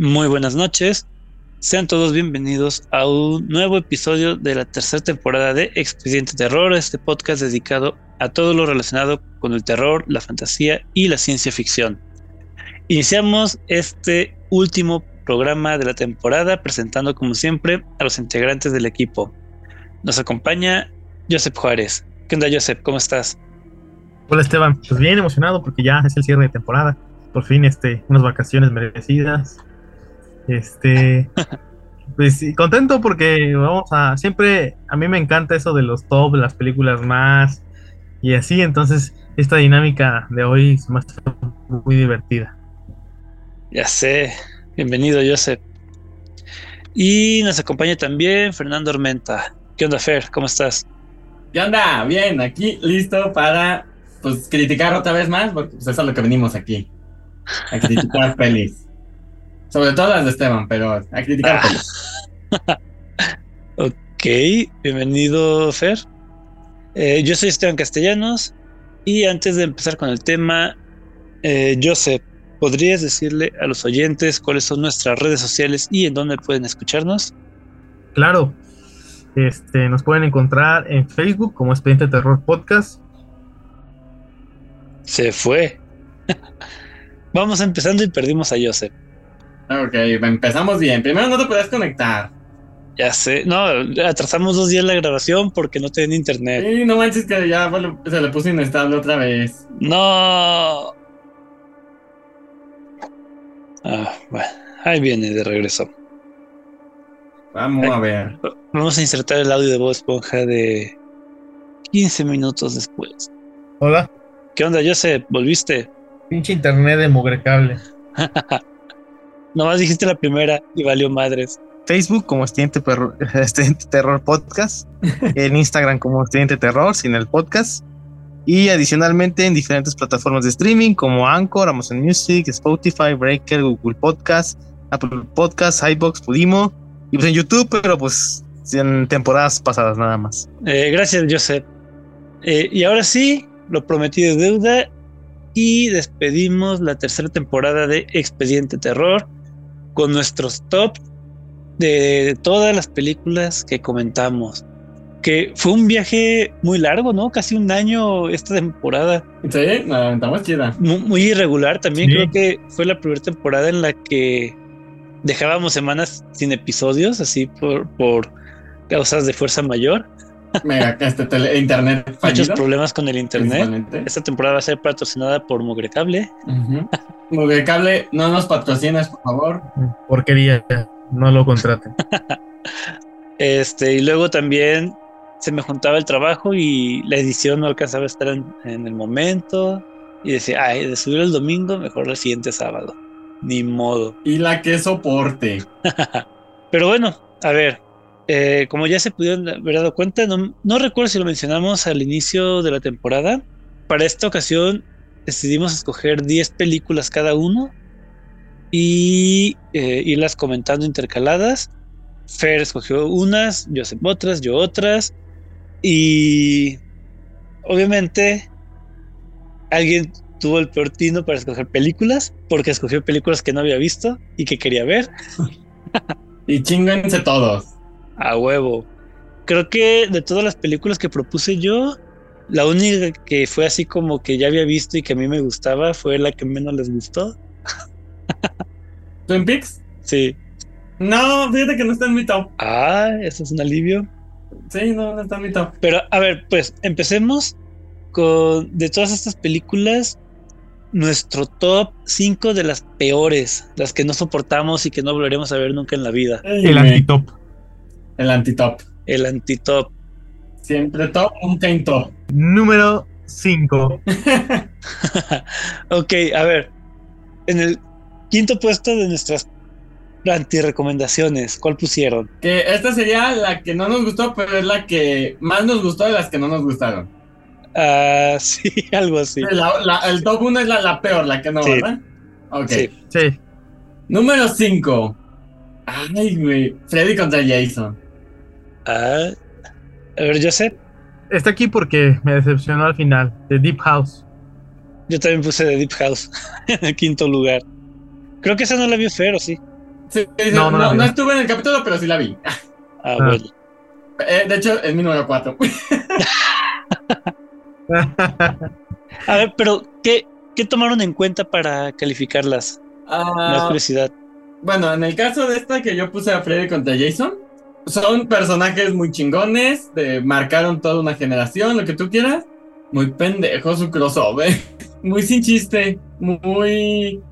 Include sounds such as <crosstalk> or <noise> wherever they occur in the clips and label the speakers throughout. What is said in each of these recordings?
Speaker 1: Muy buenas noches. Sean todos bienvenidos a un nuevo episodio de la tercera temporada de Expediente Terror, este podcast dedicado a todo lo relacionado con el terror, la fantasía y la ciencia ficción. Iniciamos este último programa de la temporada presentando como siempre a los integrantes del equipo. Nos acompaña Joseph Juárez. ¿Qué onda Joseph? ¿Cómo estás?
Speaker 2: Hola Esteban, pues bien emocionado porque ya es el cierre de temporada. Por fin este, unas vacaciones merecidas este, pues contento porque vamos a, siempre, a mí me encanta eso de los top, las películas más y así, entonces esta dinámica de hoy es más muy divertida.
Speaker 1: Ya sé, bienvenido Joseph. Y nos acompaña también Fernando Ormenta. ¿Qué onda, Fer? ¿Cómo estás?
Speaker 3: ¿Qué onda? Bien, aquí listo para pues criticar otra vez más, porque pues, eso es lo que venimos aquí. A criticar <laughs> pelis. Sobre todo las de Esteban, pero a criticar.
Speaker 1: Ah. <laughs> ok, bienvenido, Fer. Eh, yo soy Esteban Castellanos y antes de empezar con el tema, eh, Joseph, ¿podrías decirle a los oyentes cuáles son nuestras redes sociales y en dónde pueden escucharnos?
Speaker 2: Claro, este, nos pueden encontrar en Facebook como Expediente Terror Podcast.
Speaker 1: Se fue. <laughs> Vamos empezando y perdimos a Joseph.
Speaker 3: Ok, empezamos bien. Primero no te puedes conectar.
Speaker 1: Ya sé, no, atrasamos dos días la grabación porque no tienen internet.
Speaker 3: Sí, no manches que ya se le puso inestable otra vez.
Speaker 1: No. Ah, bueno, ahí viene de regreso.
Speaker 3: Vamos a ver.
Speaker 1: Vamos a insertar el audio de voz esponja de 15 minutos después.
Speaker 2: Hola.
Speaker 1: ¿Qué onda, Joseph? ¿Volviste?
Speaker 2: Pinche internet de mugre cable. <laughs>
Speaker 1: Nomás dijiste la primera y valió madres.
Speaker 2: Facebook como Estudiante, <laughs> Terror Podcast, <laughs> en Instagram como Estudiante Terror sin el podcast y adicionalmente en diferentes plataformas de streaming como Anchor, Amazon Music, Spotify, Breaker, Google Podcast, Apple Podcast, iBox, Pudimo y pues en YouTube, pero pues en temporadas pasadas nada más.
Speaker 1: Eh, gracias, Joseph. Eh, y ahora sí, lo prometido es deuda y despedimos la tercera temporada de Expediente Terror con nuestros top de todas las películas que comentamos. Que fue un viaje muy largo, ¿no? Casi un año esta temporada.
Speaker 3: Sí, la chida.
Speaker 1: Muy, irregular también. Creo que fue la primera temporada en la que dejábamos semanas sin episodios, así por, por causas de fuerza mayor.
Speaker 3: Mega, este internet
Speaker 1: Muchos problemas con el internet. Esta temporada va a ser patrocinada por Mugrecable.
Speaker 3: Mugrecable, no nos patrocinas, por favor.
Speaker 2: Porquería, no lo contraten. <laughs>
Speaker 1: este, y luego también se me juntaba el trabajo y la edición no alcanzaba a estar en, el momento. Y decía, ay, de subir el domingo, mejor el siguiente sábado. Ni modo.
Speaker 3: Y la que soporte. <laughs>
Speaker 1: Pero bueno, a ver, eh, como ya se pudieron haber dado cuenta, no, recuerdo si lo mencionamos al inicio de la temporada. Para esta ocasión decidimos escoger 10 películas cada uno y eh, irlas comentando intercaladas. Fer escogió unas, Joseph otras, yo otras. Y obviamente alguien tuvo el peor tino para escoger películas porque escogió películas que no había visto y que quería ver. <laughs>
Speaker 3: y chinguense todos.
Speaker 1: A huevo. Creo que de todas las películas que propuse yo, la única que fue así como que ya había visto y que a mí me gustaba fue la que menos les gustó.
Speaker 3: ¿Twin Peaks?
Speaker 1: Sí.
Speaker 3: No, fíjate que no está en mi top.
Speaker 1: Ah, eso es un alivio.
Speaker 3: Sí, no, no está en mi top.
Speaker 1: Pero a ver, pues empecemos con de todas estas películas, nuestro top 5 de las peores, las que no soportamos y que no volveremos a ver nunca en la vida.
Speaker 2: El antitop.
Speaker 3: El antitop.
Speaker 1: El antitop.
Speaker 3: Siempre top, nunca en top.
Speaker 2: Número 5. <laughs>
Speaker 1: ok, a ver. En el quinto puesto de nuestras anti-recomendaciones, ¿cuál pusieron?
Speaker 3: Que esta sería la que no nos gustó, pero es la que más nos gustó de las que no nos gustaron.
Speaker 1: Ah, <laughs> sí, algo así.
Speaker 3: el top 1 es la, peor, la que no, ¿verdad? Ok.
Speaker 2: Sí. sí.
Speaker 3: Número 5. Ay, güey. Freddy contra Jason.
Speaker 1: Ah, a ver, yo sé.
Speaker 2: Está aquí porque me decepcionó al final, de Deep House.
Speaker 1: Yo también puse de Deep House <laughs> en el quinto lugar. Creo que esa no la vio Fer, ¿o sí?
Speaker 3: Sí, sí,
Speaker 2: No,
Speaker 3: no,
Speaker 2: no la
Speaker 3: no,
Speaker 2: vi.
Speaker 3: estuve en el capítulo, pero sí la vi. <laughs>
Speaker 1: Ah,
Speaker 2: Ah.
Speaker 1: bueno.
Speaker 3: Eh, de hecho, es mi número 4. <laughs>
Speaker 1: A ver, pero ¿qué, qué tomaron en cuenta para calificarlas? Da
Speaker 3: Ah,
Speaker 1: curiosidad.
Speaker 3: bueno, en el caso de esta que yo puse a Freddy contra Jason, son personajes muy chingones, de, marcaron toda una generación, lo que tú quieras. Muy pendejo su crossover, <laughs> muy sin chiste, muy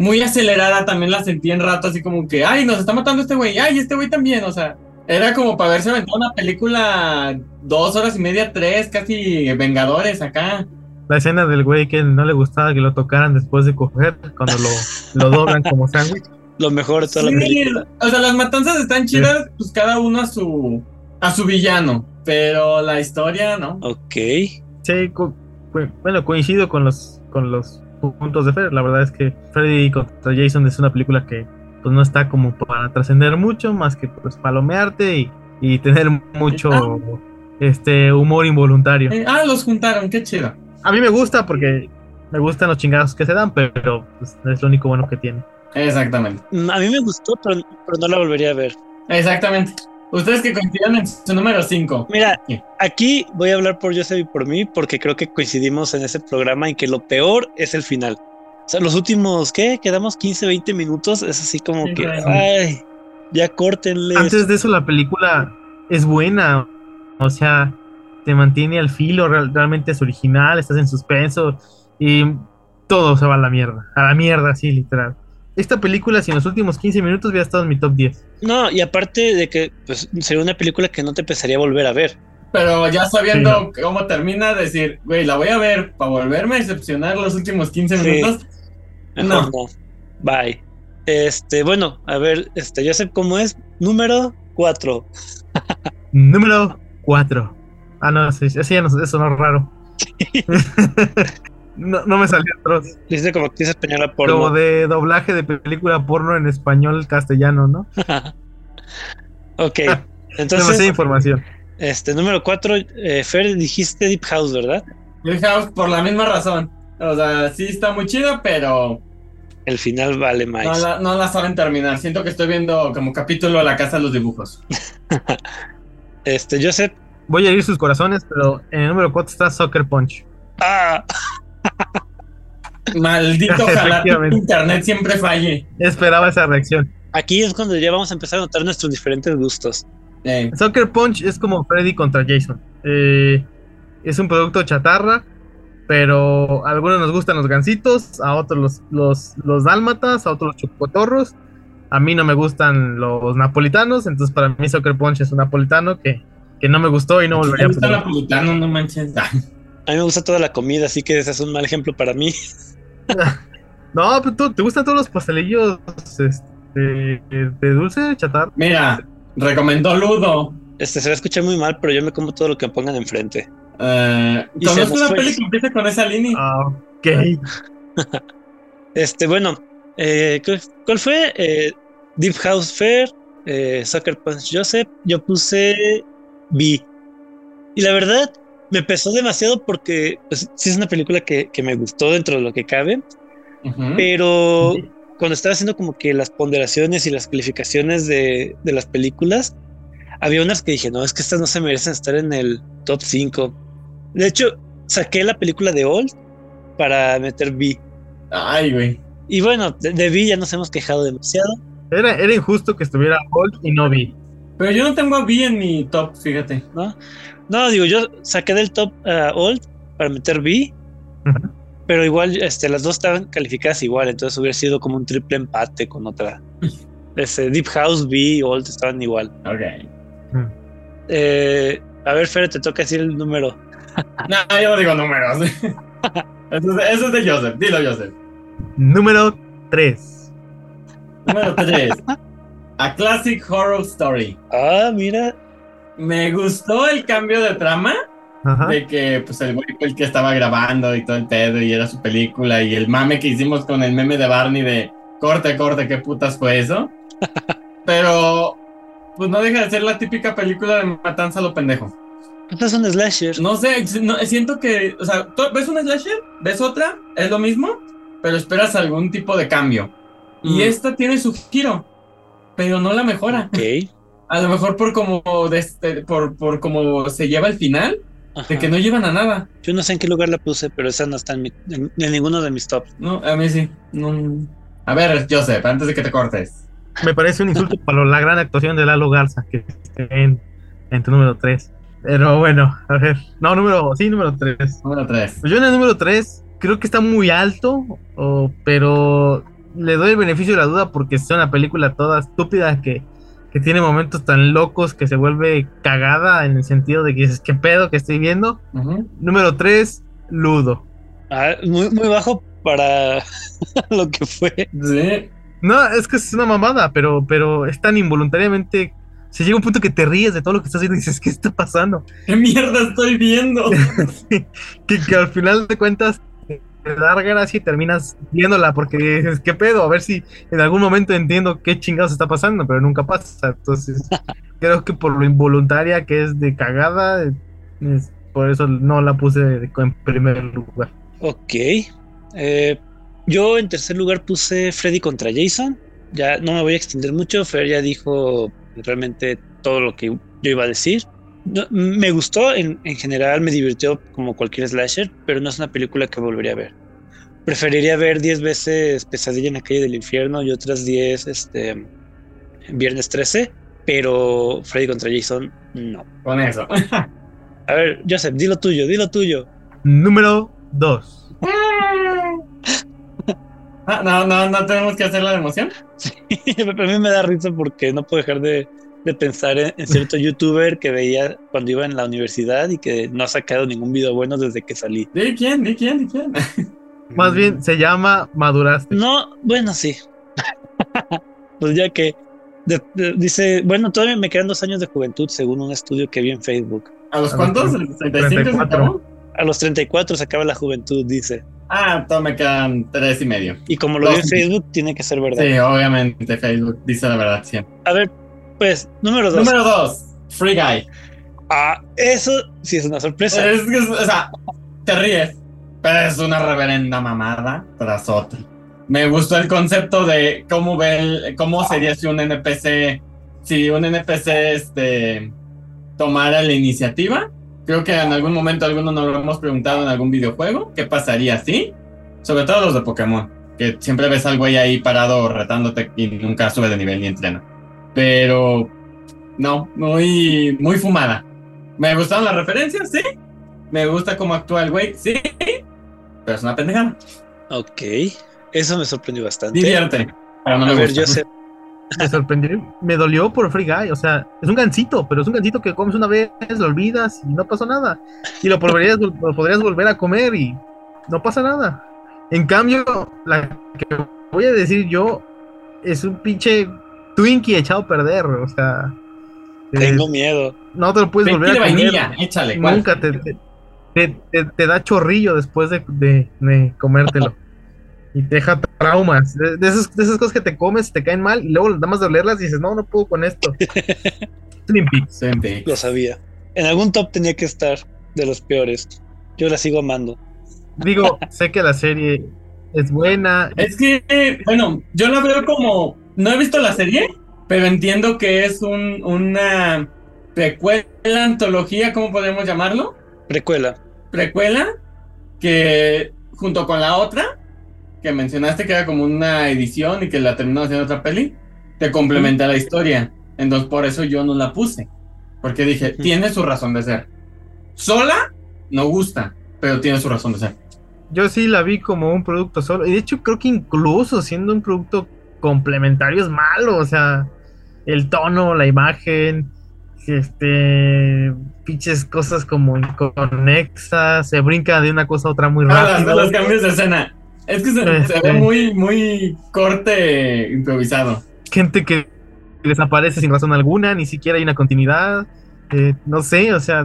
Speaker 3: muy acelerada también la sentí en rato, así como que, ay, nos está matando este güey, ay, este güey también, o sea, era como para verse aventado una película dos horas y media, tres, casi Vengadores acá.
Speaker 2: La escena del güey que no le gustaba que lo tocaran después de coger, cuando lo, lo doblan como sándwich.
Speaker 1: Lo mejor de toda la
Speaker 3: Sí,
Speaker 1: película.
Speaker 3: o sea, las matanzas están chidas, pues cada uno a su a su villano, pero la historia, ¿no?
Speaker 1: Ok.
Speaker 2: Sí, co- bueno, coincido con los, con los puntos de Fer. La verdad es que Freddy contra Jason es una película que pues, no está como para trascender mucho, más que pues palomearte y, y tener mucho este humor involuntario.
Speaker 3: Eh, ah, los juntaron, qué chido.
Speaker 2: A mí me gusta porque me gustan los chingados que se dan, pero pues, es lo único bueno que tiene.
Speaker 3: Exactamente.
Speaker 1: Mm, A mí me gustó, pero, pero no la volvería a ver.
Speaker 3: Exactamente. Ustedes que coincidan en su número 5.
Speaker 1: Mira,
Speaker 3: Sí.
Speaker 1: aquí voy a hablar por Joseph y por mí, porque creo que coincidimos en ese programa en que lo peor es el final. O sea, los últimos, ¿qué? Quedamos 15, 20 minutos, es así como
Speaker 3: Sí,
Speaker 1: que,
Speaker 3: claro.
Speaker 1: ay, ya córtenle.
Speaker 2: Antes de eso la película es buena, o sea, te mantiene al filo, real- realmente es original, estás en suspenso y todo se va a la mierda, a la mierda, así literal. Esta película, si en los últimos 15 minutos hubiera estado en mi top 10.
Speaker 1: No, y aparte de que pues, sería una película que no te empezaría a volver a ver.
Speaker 3: Pero ya sabiendo cómo termina, decir, güey, la voy a ver para volverme a decepcionar los últimos 15
Speaker 1: Sí.
Speaker 3: minutos.
Speaker 1: Mejor no. Bye. Este, bueno, a ver, este, Joseph, ¿cómo es? Número 4. <laughs>
Speaker 2: Número 4. Ah, no, sí, ese ya no, eso no es raro. <laughs> <laughs> no, no me salió atroz.
Speaker 1: Dice como actriz española
Speaker 2: Como
Speaker 1: porno.
Speaker 2: de doblaje de película porno en español castellano, ¿no? <laughs>
Speaker 1: ok. <laughs>
Speaker 2: Demasiada
Speaker 1: Entonces,
Speaker 2: información.
Speaker 1: este, número 4, Fer, dijiste Deep House, ¿verdad?
Speaker 3: Deep House por la misma razón. O sea, sí está muy chido, pero
Speaker 1: El final vale más.
Speaker 3: no la, no la saben terminar. Siento que estoy viendo como capítulo de la casa de los dibujos. <laughs>
Speaker 1: Este, Joseph.
Speaker 2: Voy a herir sus corazones, pero en el número 4 está Soccer Punch.
Speaker 1: Ah,
Speaker 3: Maldito <laughs> ojalá internet siempre falle.
Speaker 2: Esperaba esa reacción.
Speaker 1: aquí es cuando ya vamos a empezar a notar nuestros diferentes gustos.
Speaker 3: Eh,
Speaker 2: Soccer Punch es como Freddy contra Jason. Eh, es un producto chatarra, pero a algunos nos gustan los gansitos, a otros los, los, los dálmatas, a otros los chocotorros. A mí no me gustan los napolitanos, entonces para mí Soccer Punch es un napolitano que, que no me gustó y no
Speaker 3: ¿te
Speaker 2: volvería a
Speaker 3: napolitano? No manches. <laughs>
Speaker 1: A mí me gusta toda la comida, así que ese es un mal ejemplo para mí. <laughs> <laughs>
Speaker 2: No, pero tú- ¿te gustan todos los pastelillos este, de dulce chatarra?
Speaker 3: Mira, recomendó Ludo.
Speaker 1: Este se va a escuchar muy mal, pero yo me como todo lo que me pongan enfrente. Y
Speaker 3: conozco una
Speaker 1: fue.
Speaker 3: peli que empieza con esa línea.
Speaker 2: Ah, ok. <laughs>
Speaker 1: Este, bueno, eh, ¿cuál- ¿cuál fue? Eh, Deep House Fair, eh, Sucker Punch Joseph. Yo puse B. Y la verdad, me pesó demasiado porque pues, sí es una película que, que me gustó dentro de lo que cabe,
Speaker 3: Ujú.
Speaker 1: pero cuando estaba haciendo como que las ponderaciones y las calificaciones de, de las películas, había unas que dije, no, es que estas no se merecen estar en el top 5. De hecho, saqué la película de Old para meter B.
Speaker 3: Ay, güey.
Speaker 1: Y bueno, de, de Vi ya nos hemos quejado demasiado.
Speaker 2: Era, era injusto que estuviera Hulk y no vi.
Speaker 3: Pero yo no tengo a B en mi top, fíjate.
Speaker 1: ¿no? No, digo, yo saqué del top a Old para meter B, pero igual este, las dos estaban calificadas igual, entonces hubiera sido como un triple empate con otra. Ese Deep House, B, Old estaban igual.
Speaker 3: Ok.
Speaker 1: Eh, a ver, Fer, te toca decir el número. <laughs>
Speaker 3: No, yo no digo números. <laughs> eso, es, eso es de Joseph. Dilo, Joseph.
Speaker 2: Número 3.
Speaker 3: Número 3. A Classic Horror Story.
Speaker 1: Ah, mira.
Speaker 3: Me gustó el cambio de trama.
Speaker 2: Ajá.
Speaker 3: De que pues el güey fue el que estaba grabando y todo el pedo y era su película y el mame que hicimos con el meme de Barney de corte, corte, qué putas fue eso. <laughs> Pero pues no deja de ser la típica película de matanza a lo pendejo.
Speaker 1: Esto es un slasher.
Speaker 3: No sé, no, siento que, o sea, ves una slasher, ves otra, es lo mismo, pero esperas algún tipo de cambio. Y
Speaker 1: Mm.
Speaker 3: esta tiene su giro. pero no la mejora.
Speaker 1: Ok.
Speaker 3: A lo mejor por como de este- por, por como se lleva el final,
Speaker 1: Ajá.
Speaker 3: de que no llevan a nada.
Speaker 1: Yo no sé en qué lugar la puse, pero esa no está en, mi- en- en ninguno de mis tops.
Speaker 3: No, a mí sí. No. A ver, Joseph, antes de que te cortes.
Speaker 2: Me parece un insulto <laughs> para la gran actuación de Lalo Garza, que esté en, en tu número 3. Pero bueno, a ver. No, número, sí, número 3.
Speaker 3: Número 3.
Speaker 2: Pues yo en el número 3 creo que está muy alto, o- pero le doy el beneficio de la duda porque es una película toda estúpida que, que tiene momentos tan locos que se vuelve cagada en el sentido de que dices, ¿qué pedo que estoy viendo? Número 3, Ludo.
Speaker 1: Ah, muy, muy bajo para <laughs> lo que fue.
Speaker 3: Sí.
Speaker 2: No, es que es una mamada, pero, pero es tan involuntariamente. Se llega un punto que te ríes de todo lo que estás viendo y dices, ¿qué está pasando?
Speaker 3: ¿Qué mierda estoy viendo? <laughs>
Speaker 2: que, que al final de cuentas te da gracia y terminas viéndola porque dices, ¿qué pedo? A ver si en algún momento entiendo qué chingados está pasando, pero nunca pasa. Entonces, <laughs> creo que por lo involuntaria que es de cagada, es- por eso no la puse de- en primer lugar.
Speaker 1: Ok. Eh, yo en tercer lugar puse Freddy contra Jason. Ya no me voy a extender mucho. Fer ya dijo realmente todo lo que yo iba a decir. No, me gustó, en, en general me divirtió como cualquier slasher, pero no es una película que volvería a ver. Preferiría ver 10 veces Pesadilla en la calle del infierno y otras 10 este, Viernes 13, pero Freddy contra Jason no.
Speaker 3: Con eso. <laughs>
Speaker 1: A ver, Joseph, dilo tuyo, dilo tuyo.
Speaker 2: Número 2.
Speaker 3: Ah, no, no, no tenemos que hacer la emoción. <laughs>
Speaker 1: a mí me da risa porque no puedo dejar de, de pensar en, en cierto youtuber que veía cuando iba en la universidad y que no ha sacado ningún video bueno desde que salí.
Speaker 3: ¿De quién? ¿De quién? ¿De quién? <laughs>
Speaker 2: Más bien se llama Maduraste.
Speaker 1: No, bueno, sí. <laughs> pues ya que de- de- dice, bueno, todavía me quedan dos años de juventud según un estudio que vi en Facebook.
Speaker 3: ¿A los
Speaker 2: A
Speaker 3: cuántos?
Speaker 2: los
Speaker 3: ¿El 65 se
Speaker 2: 34.
Speaker 3: acabó?
Speaker 1: A los 34 se acaba la juventud, dice.
Speaker 3: Ah, todo me quedan tres y medio.
Speaker 1: Y como lo vi en. Facebook, tiene que ser verdad.
Speaker 3: Sí, obviamente Facebook dice la verdad siempre.
Speaker 1: A ver, pues, número dos.
Speaker 3: Número dos, Free Guy.
Speaker 1: Ah, eso sí es una sorpresa.
Speaker 3: Es que, es- o sea, te ríes, pero es una reverenda mamada tras otra. Me gustó el concepto de cómo ve el- cómo sería si un NPC, si un NPC este tomara la iniciativa. Creo que en algún momento algunos nos lo hemos preguntado en algún videojuego, ¿qué pasaría si? Sobre todo los de Pokémon, que siempre ves al güey ahí parado retándote y nunca sube de nivel ni entrena. Pero no, muy muy fumada. Me gustaron las referencias, sí. Me gusta cómo actúa el güey, sí. Pero es una pendejada.
Speaker 1: Ok, eso me sorprendió bastante.
Speaker 3: Divierte. Pero no
Speaker 1: A
Speaker 3: me
Speaker 1: ver,
Speaker 3: gusta.
Speaker 1: Joseph,
Speaker 2: Me sorprendió. Me dolió por Free Guy. O sea, es un gancito, pero es un gancito que comes una vez, lo olvidas y no pasó nada. Y lo podrías, lo podrías volver a comer y no pasa nada. En cambio, la que voy a decir yo es un pinche Twinkie echado a perder. O sea, eh,
Speaker 1: tengo miedo.
Speaker 2: no te lo puedes
Speaker 3: Twinkie
Speaker 2: volver a comer.
Speaker 3: vainilla, échale. ¿cuál?
Speaker 2: Nunca te, te, te- te- te da chorrillo después de, de- de comértelo. Y te deja traumas. De, de esas, de esas cosas que te comes, te caen mal y luego nada más de olerlas y dices, no, no puedo con esto. <laughs> Peaks.
Speaker 1: Lo sabía. En algún top tenía que estar de los peores. Yo la sigo amando.
Speaker 2: Digo, sé que la serie es buena.
Speaker 3: Es que, bueno, yo la veo como. No he visto la serie, pero entiendo que es un, una precuela, antología, ¿cómo podemos llamarlo?
Speaker 1: Precuela.
Speaker 3: Precuela, que junto con la otra, que mencionaste que era como una edición y que la terminó haciendo otra peli, te complementa la historia. Entonces, por eso yo no la puse. Porque dije, tiene su razón de ser. Sola, no gusta, pero tiene su razón de ser.
Speaker 2: Yo sí la vi como un producto solo. Y de hecho, creo que incluso siendo un producto complementario es malo. O sea, el tono, la imagen, este. Pinches cosas como inconexas. Se brinca de una cosa a otra muy
Speaker 3: Ah,
Speaker 2: rápido.
Speaker 3: los cambios de escena. Es que se, se
Speaker 2: Este.
Speaker 3: ve muy, muy corte improvisado.
Speaker 2: gente que desaparece sin razón alguna, ni siquiera hay una continuidad. eh, no sé, o sea,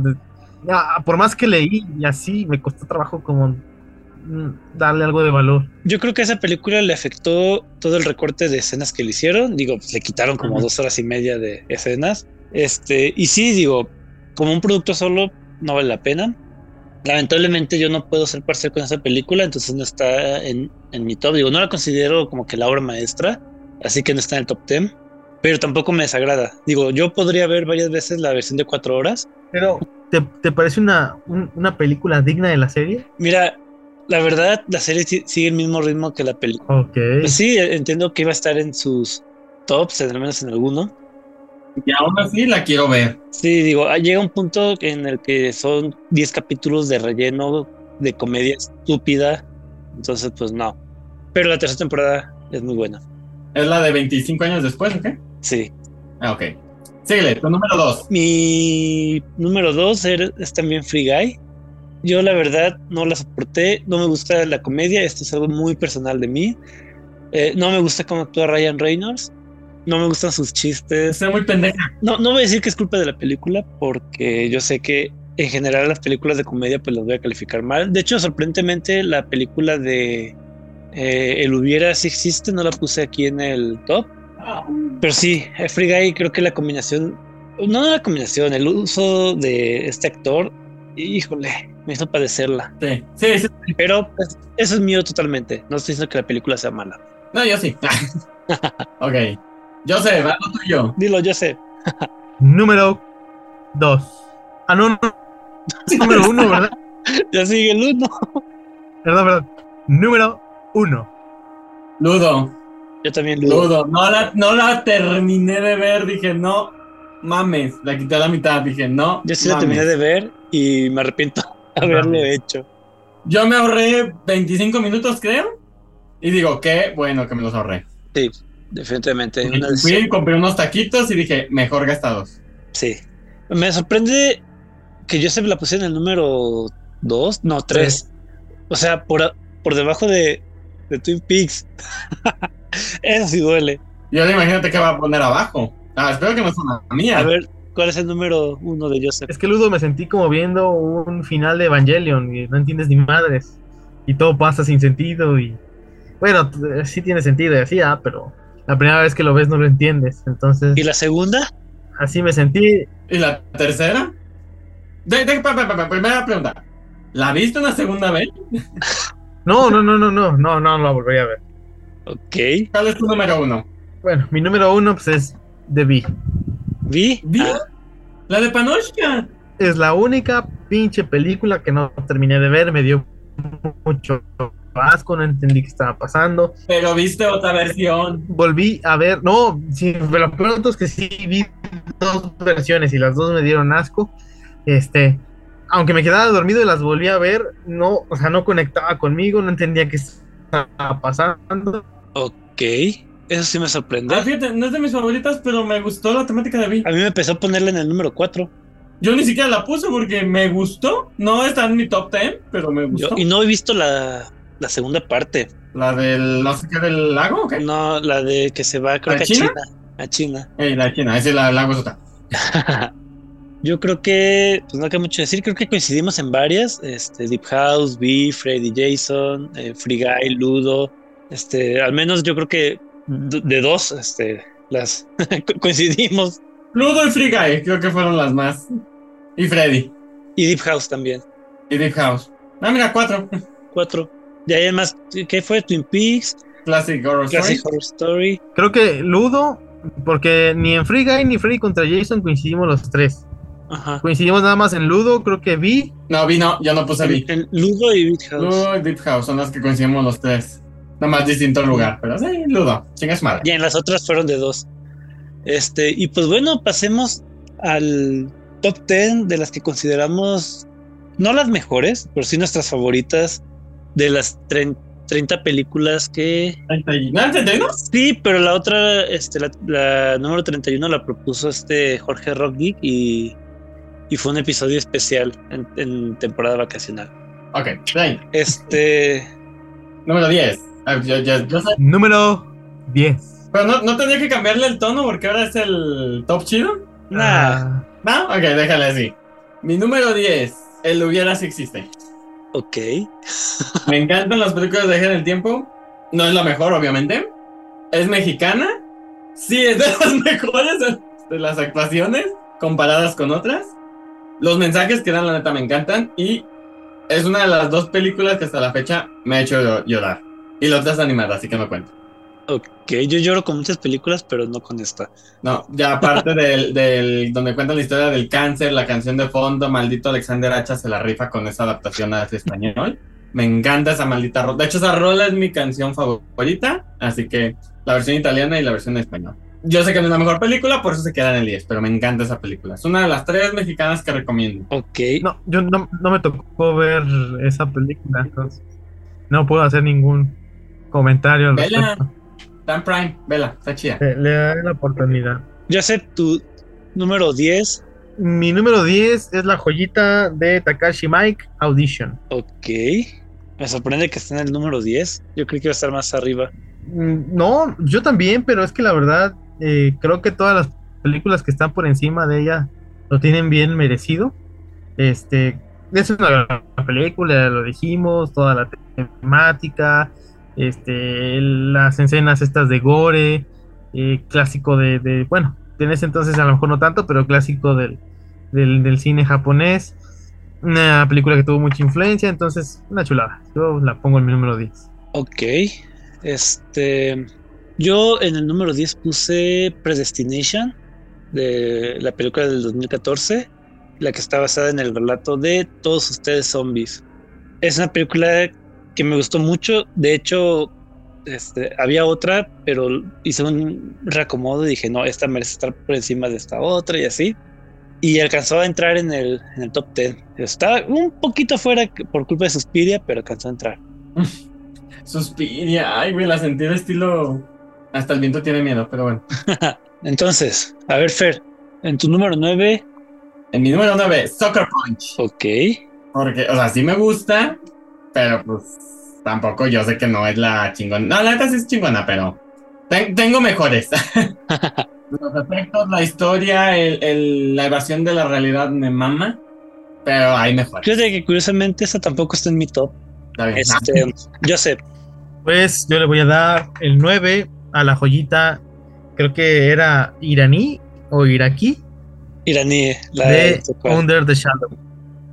Speaker 2: ah, por más que leí y así, me costó trabajo como darle algo de valor.
Speaker 1: Yo creo que esa película le afectó todo el recorte de escenas que le hicieron. Digo, pues, le quitaron como
Speaker 3: Ujú.
Speaker 1: dos horas y media de escenas. Este, y sí, digo, como un producto solo no vale la pena. Lamentablemente yo no puedo ser parcial con esa película, entonces no está en, en mi top. Digo, no la considero como que la obra maestra, así que no está en el top 10. pero tampoco me desagrada. Digo, yo podría ver varias veces la versión de cuatro horas.
Speaker 2: Pero, ¿te, te parece una, un- una película digna de la serie?
Speaker 1: Mira, la verdad, la serie si- sigue el mismo ritmo que la película.
Speaker 2: Ok.
Speaker 1: Pues sí, entiendo que iba a estar en sus tops, al menos en alguno.
Speaker 3: Y aún así la quiero ver.
Speaker 1: Sí, digo, ah, llega un punto en el que son 10 capítulos de relleno, de comedia estúpida. Entonces, pues no. Pero la tercera temporada es muy buena.
Speaker 3: ¿Es la de 25 años después o qué?
Speaker 1: Sí.
Speaker 3: Ah, ok. Síguele, tu número 2.
Speaker 1: Mi número dos er- es también Free Guy. Yo la verdad no la soporté, no me gusta la comedia, esto es algo muy personal de mí. Eh, no me gusta cómo actúa Ryan Reynolds, no me gustan sus chistes.
Speaker 3: Estoy muy pendeja.
Speaker 1: No, no voy a decir que es culpa de la película, porque yo sé que en general las películas de comedia pues las voy a calificar mal. De hecho, sorprendentemente la película de eh, El Hubiera sí existe, no la puse aquí en el top. Pero sí, Free Guy creo que la combinación, no la combinación, el uso de este actor, híjole, me hizo padecerla.
Speaker 3: Sí, sí, sí.
Speaker 1: Pero pues, eso es mío totalmente. No estoy diciendo que la película sea mala.
Speaker 3: No, yo sí. <laughs> ok. Yo sé, va lo tuyo.
Speaker 1: Dilo, yo sé.
Speaker 2: Número 2. Ah, no, no. Número 1, <laughs> ¿verdad?
Speaker 1: Ya sigue el uno.
Speaker 2: Perdón, perdón. Número 1.
Speaker 3: Ludo.
Speaker 1: Yo también Ludo.
Speaker 3: Ludo. No la, no la terminé de ver. Dije, no mames. La quité a la mitad. Dije, no.
Speaker 1: Yo sí la terminé de ver y me arrepiento <laughs> haberlo hecho.
Speaker 3: Yo me ahorré 25 minutos, creo. Y digo, qué bueno que me los ahorré.
Speaker 1: Sí, definitivamente. una
Speaker 3: Fui,
Speaker 1: decisión.
Speaker 3: compré unos taquitos y dije, mejor gastados.
Speaker 1: Sí. Me sorprende que yo se la puse en el número 2, no, 3. O sea, por, por debajo de, de Twin Peaks. <laughs> Eso sí duele.
Speaker 3: Y ahora imagínate que va a poner abajo. Ah, espero que no sea una mía.
Speaker 1: A ver, ¿cuál es el número 1 de Joseph?
Speaker 2: Es que Ludo me sentí como viendo un final de Evangelion y no entiendes ni madres. Y todo pasa sin sentido y... Bueno, t- sí tiene sentido y así, ah, pero la primera vez que lo ves no lo entiendes. Entonces,
Speaker 1: ¿Y la segunda?
Speaker 2: así me sentí.
Speaker 3: ¿Y la tercera? De, de- pa- pa- pa- pa- primera pregunta. ¿La viste una segunda vez? <laughs>
Speaker 2: No, no, no, no, no, no, no la volvería a ver.
Speaker 1: Ok.
Speaker 3: ¿Cuál es tu número uno?
Speaker 2: Bueno, mi número uno pues es The Bee.
Speaker 1: ¿Vi?
Speaker 3: ¿Vi?
Speaker 1: Ah,
Speaker 3: La de Panoshka.
Speaker 2: Es la única pinche película que no terminé de ver, me dio mucho asco, no entendí qué estaba pasando.
Speaker 3: Pero viste otra versión.
Speaker 2: Volví a ver, no, si me lo es que sí vi dos versiones y las dos me dieron asco. Este, aunque me quedaba dormido y las volví a ver, no, o sea, no conectaba conmigo, no entendía qué estaba pasando.
Speaker 1: ok. Eso sí me sorprende.
Speaker 3: Ah, fíjate, no es de mis favoritas, pero me gustó la temática de Vi.
Speaker 1: A mí me empezó a ponerla en el número 4.
Speaker 3: Yo ni siquiera la puse porque me gustó. No está en mi top 10, pero me gustó.
Speaker 1: y no he visto la, la segunda parte.
Speaker 3: La del qué del lago, ¿o qué?
Speaker 1: No, la de que se va, creo
Speaker 3: ¿A
Speaker 1: que a
Speaker 3: China?
Speaker 1: China. A China.
Speaker 3: Eh, la china, esa es la del lago es otra.
Speaker 1: Yo creo que, pues no queda mucho decir, creo que coincidimos en varias, este, Deep House, B, Freddy Jason, eh, Free Guy, Ludo, este, al menos yo creo que de dos, este, las <laughs> co- coincidimos,
Speaker 3: Ludo y Free Guy, creo que fueron las más. Y Freddy.
Speaker 1: y Deep House también,
Speaker 3: Y Deep House. Ah, mira, cuatro.
Speaker 1: cuatro. De ahí además, ¿qué fue? Twin Peaks,
Speaker 3: Classic Horror Story.
Speaker 1: Classic Horror Story,
Speaker 2: Creo que Ludo, porque ni en Free Guy ni Freddy contra Jason coincidimos los tres.
Speaker 1: ajá.
Speaker 2: Coincidimos nada más en Ludo, creo que vi.
Speaker 3: No, vi no, yo no puse vi.
Speaker 1: Ludo y Deep House.
Speaker 3: Ludo y Deep House son las que coincidimos los tres. Nomás distinto lugar, pero sí, Ludo. Chingas madre.
Speaker 1: Ya en las otras fueron de dos. Este, y pues bueno, pasemos al top 10 de las que consideramos no las mejores, pero sí nuestras favoritas de las trein- 30 películas que
Speaker 3: ¿No entendí, no?
Speaker 1: sí, pero la otra, este, la, la número 31 la propuso este Jorge Rockgeek y, y fue un episodio especial en, en temporada vacacional.
Speaker 3: Ok, ahí.
Speaker 1: Este,
Speaker 3: Número 10. Ah.
Speaker 2: Número 10.
Speaker 3: Pero no, no tenía que cambiarle el tono porque ahora es el top chido.
Speaker 1: nah,
Speaker 2: Ah,
Speaker 3: No, ok, déjale así. Mi número 10. El hubiera si existe.
Speaker 1: ok. <laughs>
Speaker 3: Me encantan las películas de viaje en el tiempo. No es la mejor, obviamente. Es mexicana. Sí, es de las <laughs> mejores de- las actuaciones comparadas con otras. Los mensajes que dan, la neta, me encantan. Y es una de las dos películas que hasta la fecha me ha hecho llo- llorar. Y la otra es animada, así que no cuento.
Speaker 1: Ok, yo lloro con muchas películas, pero no con esta.
Speaker 3: No, ya aparte del, del donde cuentan la historia del cáncer, la canción de fondo, maldito Alexander Hacha se la rifa con esa adaptación a español. Me encanta esa maldita rola. De hecho, esa rola es mi canción favorita, así que la versión italiana y la versión en español. Yo sé que no es la mejor película, por eso se queda en el 10, pero me encanta esa película. Es una de las tres mexicanas que recomiendo.
Speaker 1: Ok.
Speaker 2: No, yo no, no me tocó ver esa película, entonces no puedo hacer ningún comentario al
Speaker 3: Vela,
Speaker 2: respecto.
Speaker 3: Dan Prime, vela, está chida.
Speaker 2: Eh, Le daré la oportunidad.
Speaker 1: Yo sé tu número 10.
Speaker 2: Mi número 10 es la joyita de Takashi Mike Audition.
Speaker 1: Ok. Me sorprende que esté en el número 10. Yo creí que iba a estar más arriba.
Speaker 2: Mm, No, yo también, pero es que la verdad eh, creo que todas las películas que están por encima de ella lo tienen bien merecido. Este, es una gran película, lo dijimos, toda la temática, este, las escenas estas de gore, eh, clásico de, bueno, en ese entonces a lo mejor no tanto, pero clásico del, del, del cine japonés. Una película que tuvo mucha influencia, entonces una chulada. Yo la pongo en mi número 10.
Speaker 1: Ok. Este. Yo en el número 10 puse Predestination de la película del 2014, la que está basada en el relato de Todos ustedes zombies. Es una película que me gustó mucho. De hecho, este, había otra, pero hice un reacomodo y dije, no, esta merece estar por encima de esta otra y así. Y alcanzó a entrar en el, en el top 10. Está un poquito afuera por culpa de Suspiria, pero alcanzó a entrar. <laughs>
Speaker 3: Suspiria, ay, güey, la sentí de estilo. Hasta el viento tiene miedo, pero bueno. <laughs>
Speaker 1: Entonces, a ver, Fer, en tu número 9,
Speaker 3: En mi número 9, Soccer Punch.
Speaker 1: ok.
Speaker 3: Porque, o sea, sí me gusta, pero pues tampoco yo sé que no es la chingona. No, la neta sí es chingona, pero ten- tengo mejores. <laughs> Los efectos, la historia, el, el- la evasión de la realidad me mama, pero hay mejores.
Speaker 1: Fíjate que curiosamente esa tampoco está en mi top.
Speaker 3: Está bien.
Speaker 1: Este, <laughs> yo sé,
Speaker 2: Pues yo le voy a dar el 9 a la joyita, creo que era iraní o iraquí,
Speaker 1: iraní, la
Speaker 2: de
Speaker 1: de
Speaker 2: Under the Shadow.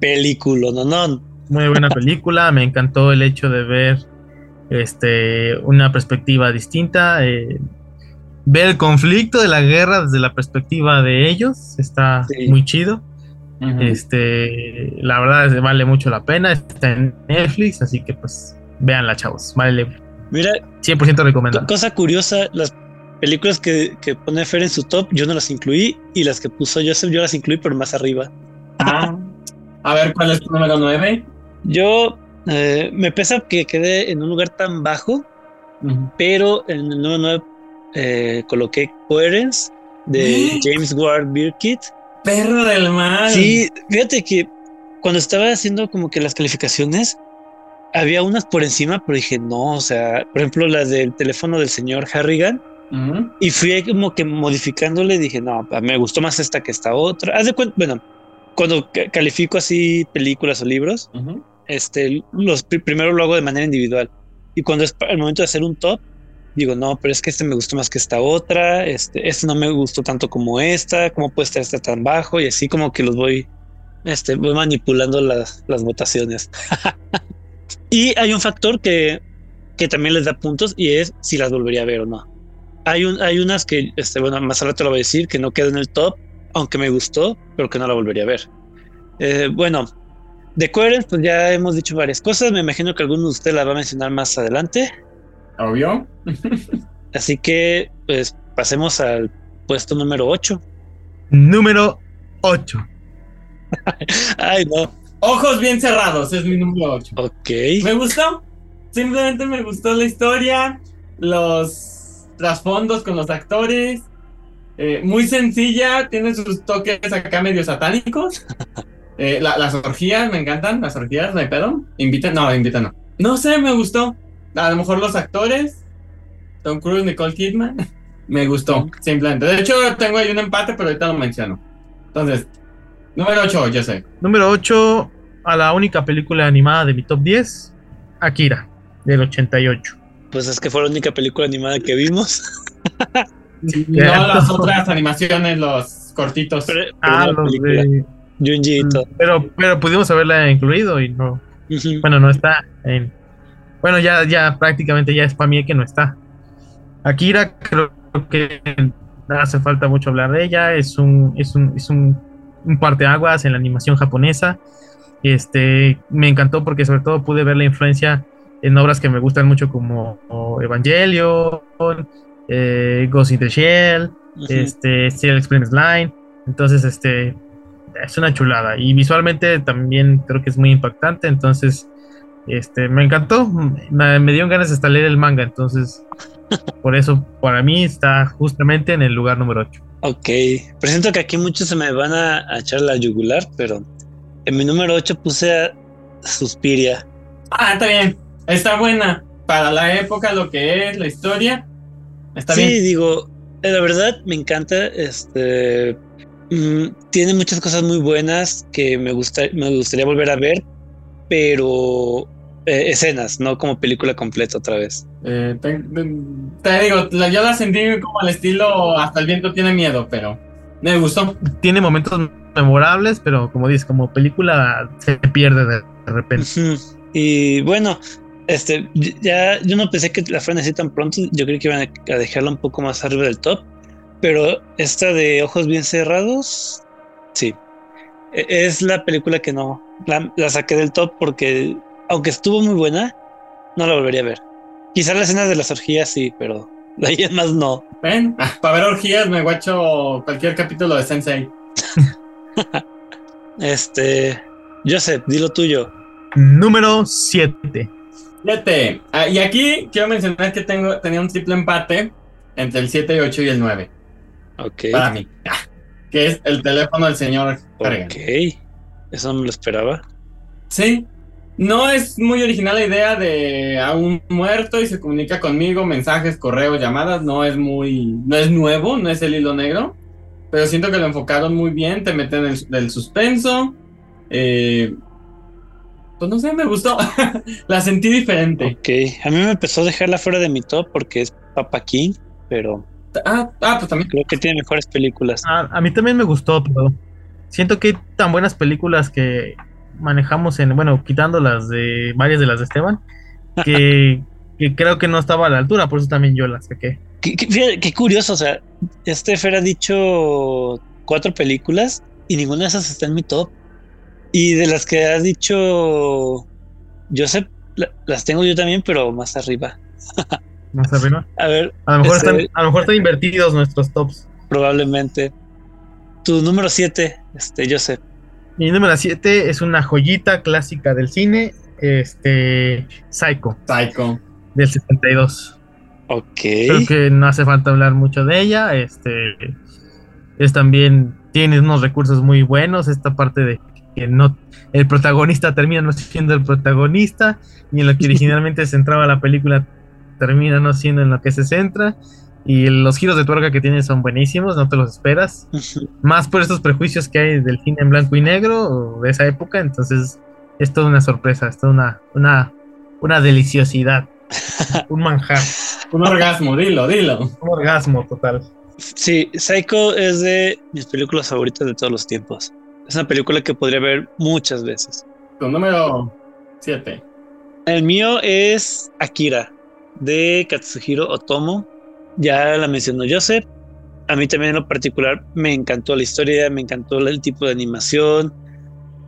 Speaker 1: película, no, no.
Speaker 2: Muy buena película, me encantó el hecho de ver este, una perspectiva distinta, eh, ver el conflicto de la guerra desde la perspectiva de ellos, está
Speaker 1: Sí.
Speaker 2: muy chido. Este, la verdad es que vale mucho la pena, está en Netflix, así que pues véanla, chavos, vale
Speaker 1: Mira,
Speaker 2: 100%
Speaker 1: co-
Speaker 2: recomendado.
Speaker 1: cosa curiosa, las películas que, que pone Fer en su top, yo no las incluí, y las que puso Joseph, yo las incluí, pero más arriba.
Speaker 3: Ah. A ver, ¿cuál es tu número 9?
Speaker 1: Yo eh, me pesa que quedé en un lugar tan bajo, pero en el número 9 eh, coloqué Coherence de James Ward Birkitt.
Speaker 3: Perro del mal.
Speaker 1: Sí, fíjate que cuando estaba haciendo como que las calificaciones, había unas por encima, pero dije, no, o sea, por ejemplo, las del teléfono del señor Harrigan, y fui como que modificándole, dije, no, me gustó más esta que esta otra. Haz de cuenta, bueno, cuando ca- califico así películas o libros,
Speaker 3: Ujú.
Speaker 1: este, los pri- primero lo hago de manera individual. Y cuando es el momento de hacer un top, digo, no, pero es que este me gustó más que esta otra, este, este no me gustó tanto como esta, ¿cómo puede estar este tan bajo? Y así como que los voy, este, voy manipulando las, las votaciones. <laughs> y hay un factor que, que también les da puntos y es si las volvería a ver o no. Hay, un, hay unas que, este, bueno, más rato lo voy a decir, que no quedan en el top, aunque me gustó, pero que no la volvería a ver. Eh, bueno, de Coherence, pues ya hemos dicho varias cosas. Me imagino que alguno de ustedes la va a mencionar más adelante.
Speaker 3: Obvio. <laughs>
Speaker 1: Así que, pues, pasemos al puesto número 8.
Speaker 2: Número 8. <laughs>
Speaker 1: Ay, no.
Speaker 3: Ojos bien cerrados, es mi número 8.
Speaker 1: Ok.
Speaker 3: Me gustó. Simplemente me gustó la historia, los trasfondos con los actores. Eh, muy sencilla, tiene sus toques acá medio satánicos. <laughs> Eh, la- las orgías me encantan, las orgías, no hay pedo. Invita, no, invita no. No sé, me gustó. A lo mejor los actores, Tom Cruise, Nicole Kidman, <laughs> me gustó, simplemente. De hecho, tengo ahí un empate, pero ahorita lo menciono. Entonces, número 8, yo sé.
Speaker 2: Número 8 a la única película animada de mi top 10, Akira, del 88.
Speaker 1: Pues es que fue la única película animada que vimos. <laughs>
Speaker 3: No <laughs> las otras animaciones, los cortitos.
Speaker 1: Pero, pero
Speaker 2: Ah, los
Speaker 1: película.
Speaker 2: de...
Speaker 1: Junji y todo.
Speaker 2: Pero, pero pudimos haberla incluido y no. Bueno, no está en. Bueno, ya, ya prácticamente ya es para mí que no está. Akira creo que hace falta mucho hablar de ella, es un, es un, es un, un parteaguas en la animación japonesa. Este, me encantó porque sobre todo pude ver la influencia en obras que me gustan mucho como Evangelio, eh, Ghost in the Shell, este, Steel Express Line. Entonces, este, es una chulada. Y visualmente también creo que es muy impactante. Entonces, este, me encantó. Me, me dio ganas de hasta leer el manga. Entonces, <laughs> por eso, para mí está justamente en el lugar número 8.
Speaker 1: Ok, presento que aquí muchos se me van a, a echar la yugular, pero en mi número 8 puse a Suspiria.
Speaker 3: Ah, está bien. Está buena. Para la época, lo que es, la historia. Está
Speaker 1: sí,
Speaker 3: bien.
Speaker 1: digo, eh, la verdad me encanta. Este mm, tiene muchas cosas muy buenas que me gusta, me gustaría volver a ver, pero eh, escenas, no como película completa otra vez.
Speaker 3: Eh, te, te digo, la- yo la sentí como al estilo Hasta el viento tiene miedo, pero me gustó.
Speaker 2: Tiene momentos memorables, pero como dices, como película se pierde de, de repente.
Speaker 1: Y bueno, este, ya yo no pensé que la fueran así tan pronto. Yo creí que iban a a dejarla un poco más arriba del top, pero esta de ojos bien cerrados, sí, E- es la película que no la, la saqué del top porque, aunque estuvo muy buena, no la volvería a ver. Quizás las escenas de las orgías sí, pero de ahí en más no.
Speaker 3: ¿Ven? Para ver orgías me guacho cualquier capítulo de Sensei. <laughs>
Speaker 1: Este, Joseph, di lo tuyo.
Speaker 2: Número 7.
Speaker 3: Siete. Ah, y aquí quiero mencionar que tengo, tenía un triple empate entre el 7, 8 y el 9.
Speaker 1: Ok,
Speaker 3: Para mí. Ah, Que es el teléfono del señor Harrigan.
Speaker 1: ok, eso no me lo esperaba.
Speaker 3: Sí. No es muy original la idea de a un muerto y se comunica conmigo, mensajes, correos, llamadas. No es muy. No es nuevo, no es el hilo negro. Pero siento que lo enfocaron muy bien. Te meten el, del suspenso. Eh, pues no sé, me gustó. <laughs> la sentí diferente.
Speaker 1: Ok, a mí me empezó a dejarla fuera de mi top porque es Papa King, pero
Speaker 3: Ah, ah, pues también.
Speaker 1: creo que tiene mejores películas.
Speaker 2: A, a mí también me gustó, pero siento que hay tan buenas películas que manejamos en, bueno, quitando las de varias de las de Esteban, <laughs> que, que creo que no estaba a la altura, por eso también yo las saqué.
Speaker 1: Qué, qué- fíjate, qué curioso, o sea, este Fer ha dicho cuatro películas y ninguna de esas está en mi top. Y de las que has dicho Joseph, la- las tengo yo también, pero más arriba. <laughs>
Speaker 2: Más arriba.
Speaker 1: A ver,
Speaker 2: A lo mejor
Speaker 1: Este-
Speaker 2: están, a lo mejor están invertidos nuestros tops.
Speaker 1: probablemente. Tu número siete, este, Joseph.
Speaker 2: Mi número 7 es una joyita clásica del cine, este Psycho,
Speaker 3: Psycho.
Speaker 2: del 72.
Speaker 1: Ok.
Speaker 2: Creo que no hace falta hablar mucho de ella. Este es también tiene unos recursos muy buenos. Esta parte de que no el protagonista termina no siendo el protagonista y en lo que <laughs> originalmente se centraba la película termina no siendo en lo que se centra. Y los giros de tuerca que tiene son buenísimos, no te los esperas. <laughs> Más por estos prejuicios que hay del cine en blanco y negro o de esa época. Entonces es toda una sorpresa, es toda una, una, una deliciosidad, <laughs> un manjar,
Speaker 3: Un orgasmo, dilo, dilo.
Speaker 2: un orgasmo total.
Speaker 1: Sí, Psycho es de mis películas favoritas de todos los tiempos. Es una película que podría ver muchas veces.
Speaker 3: Tu número 7.
Speaker 1: El mío es Akira, de Katsuhiro Otomo. Ya la mencionó Joseph. A mí también en lo particular me encantó la historia, me encantó el tipo de animación.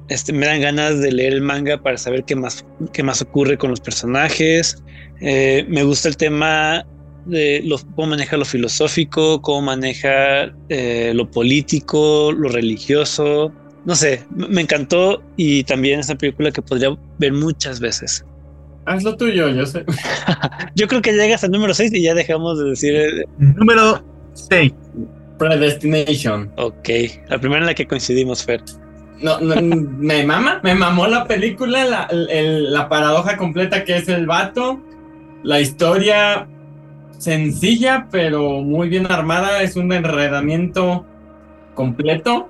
Speaker 1: Este, me dan ganas de leer el manga para saber qué más, qué más ocurre con los personajes. Eh, me gusta el tema de lo- cómo maneja lo filosófico, cómo maneja eh, lo político, lo religioso. No sé, me encantó y también es una película que podría ver muchas veces.
Speaker 3: Haz lo tuyo, yo sé. <laughs>
Speaker 1: Yo creo que llegas al número 6 y ya dejamos de decir, eh,
Speaker 2: Número 6.
Speaker 3: Predestination.
Speaker 1: ok, la primera en la que coincidimos, Fer.
Speaker 3: No, no, <laughs> me mama, me mamó la película, la, el- la paradoja completa que es el vato, la historia sencilla pero muy bien armada, es un enredamiento completo,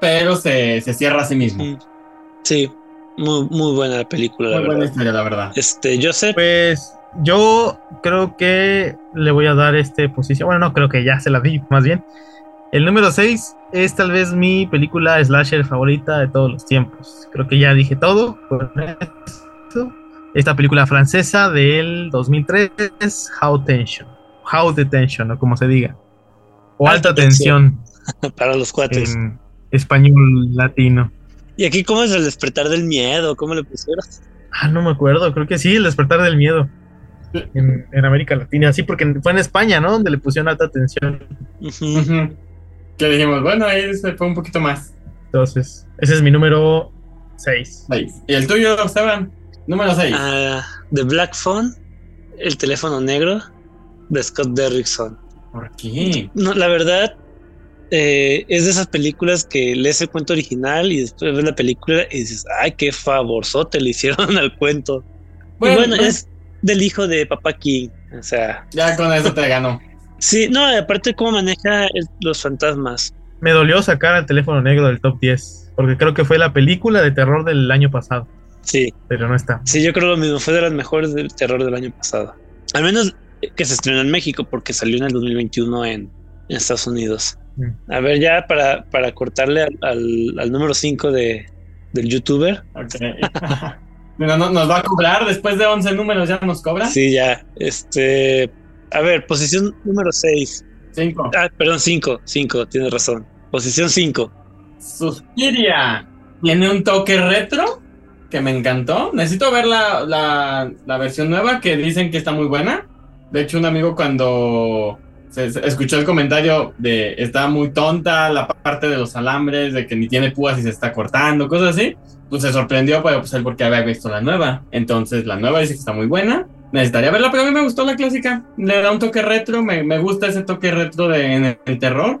Speaker 3: pero se, se cierra a sí mismo.
Speaker 1: Mm, Sí, muy, muy buena la película, la
Speaker 3: Muy buena
Speaker 1: verdad.
Speaker 3: historia, la verdad.
Speaker 1: Este, Joseph,
Speaker 2: Pues yo creo que le voy a dar este posición. Bueno, no creo que ya se la di, más bien. El número 6 es tal vez mi película slasher favorita de todos los tiempos. Creo que ya dije todo con eso. Esta película francesa del 2003, How Tension. high tension, o como se diga. O
Speaker 1: Alta
Speaker 2: alta, tensión, <laughs>
Speaker 1: Para los cuates.
Speaker 2: en español latino.
Speaker 1: ¿Y aquí cómo es el despertar del miedo? ¿Cómo le pusieron?
Speaker 2: Ah, no me acuerdo, creo que sí, el despertar del miedo. En, en América Latina, sí, porque fue en España, ¿no? Donde le pusieron alta.
Speaker 1: Ujú.
Speaker 3: Que dijimos, bueno, ahí se fue un poquito más.
Speaker 2: Entonces, ese es mi número 6.
Speaker 3: Seis. Y el tuyo, Esteban, número 6.
Speaker 1: Ah, The Black Phone, El teléfono negro, de Scott Derrickson.
Speaker 3: ¿Por qué?
Speaker 1: No, la verdad, eh, es de esas películas que lees el cuento original y después ves la película y dices, ay, qué favorzote le hicieron <laughs> al cuento. y bueno,
Speaker 3: pues,
Speaker 1: es del hijo de Papá King. O sea,
Speaker 3: ya con eso te ganó.
Speaker 1: sí, no, aparte cómo maneja el- los fantasmas.
Speaker 2: Me dolió sacar el teléfono negro del top 10, porque creo que fue la película de terror del año pasado,
Speaker 1: Sí,
Speaker 2: pero no está.
Speaker 1: sí, yo creo lo mismo. Fue de las mejores del terror del año pasado. Al menos que se estrenó en México, porque salió en el 2021 en, en Estados Unidos.
Speaker 2: Mm.
Speaker 1: A ver, ya para, para cortarle al, al- al número 5 de, del youtuber.
Speaker 3: Ok. <laughs> Mira, no- nos va a cobrar después de 11 números, ya nos cobra.
Speaker 1: Sí, ya. Este. A ver, posición número 6.
Speaker 3: 5.
Speaker 1: Ah, perdón, 5. 5, tienes razón. Posición 5.
Speaker 3: Suspiria. Tiene un toque retro que me encantó. Necesito ver la, la, la versión nueva que dicen que está muy buena. De hecho, un amigo cuando se, se escuchó el comentario de está muy tonta la parte de los alambres, de que ni tiene púas y se está cortando, cosas así, pues se sorprendió, pero pues él porque había visto la nueva. Entonces la nueva dice que está muy buena. Necesitaría verla, pero a mí me gustó la clásica. Le da un toque retro, me, me gusta ese toque retro de, en el, el terror.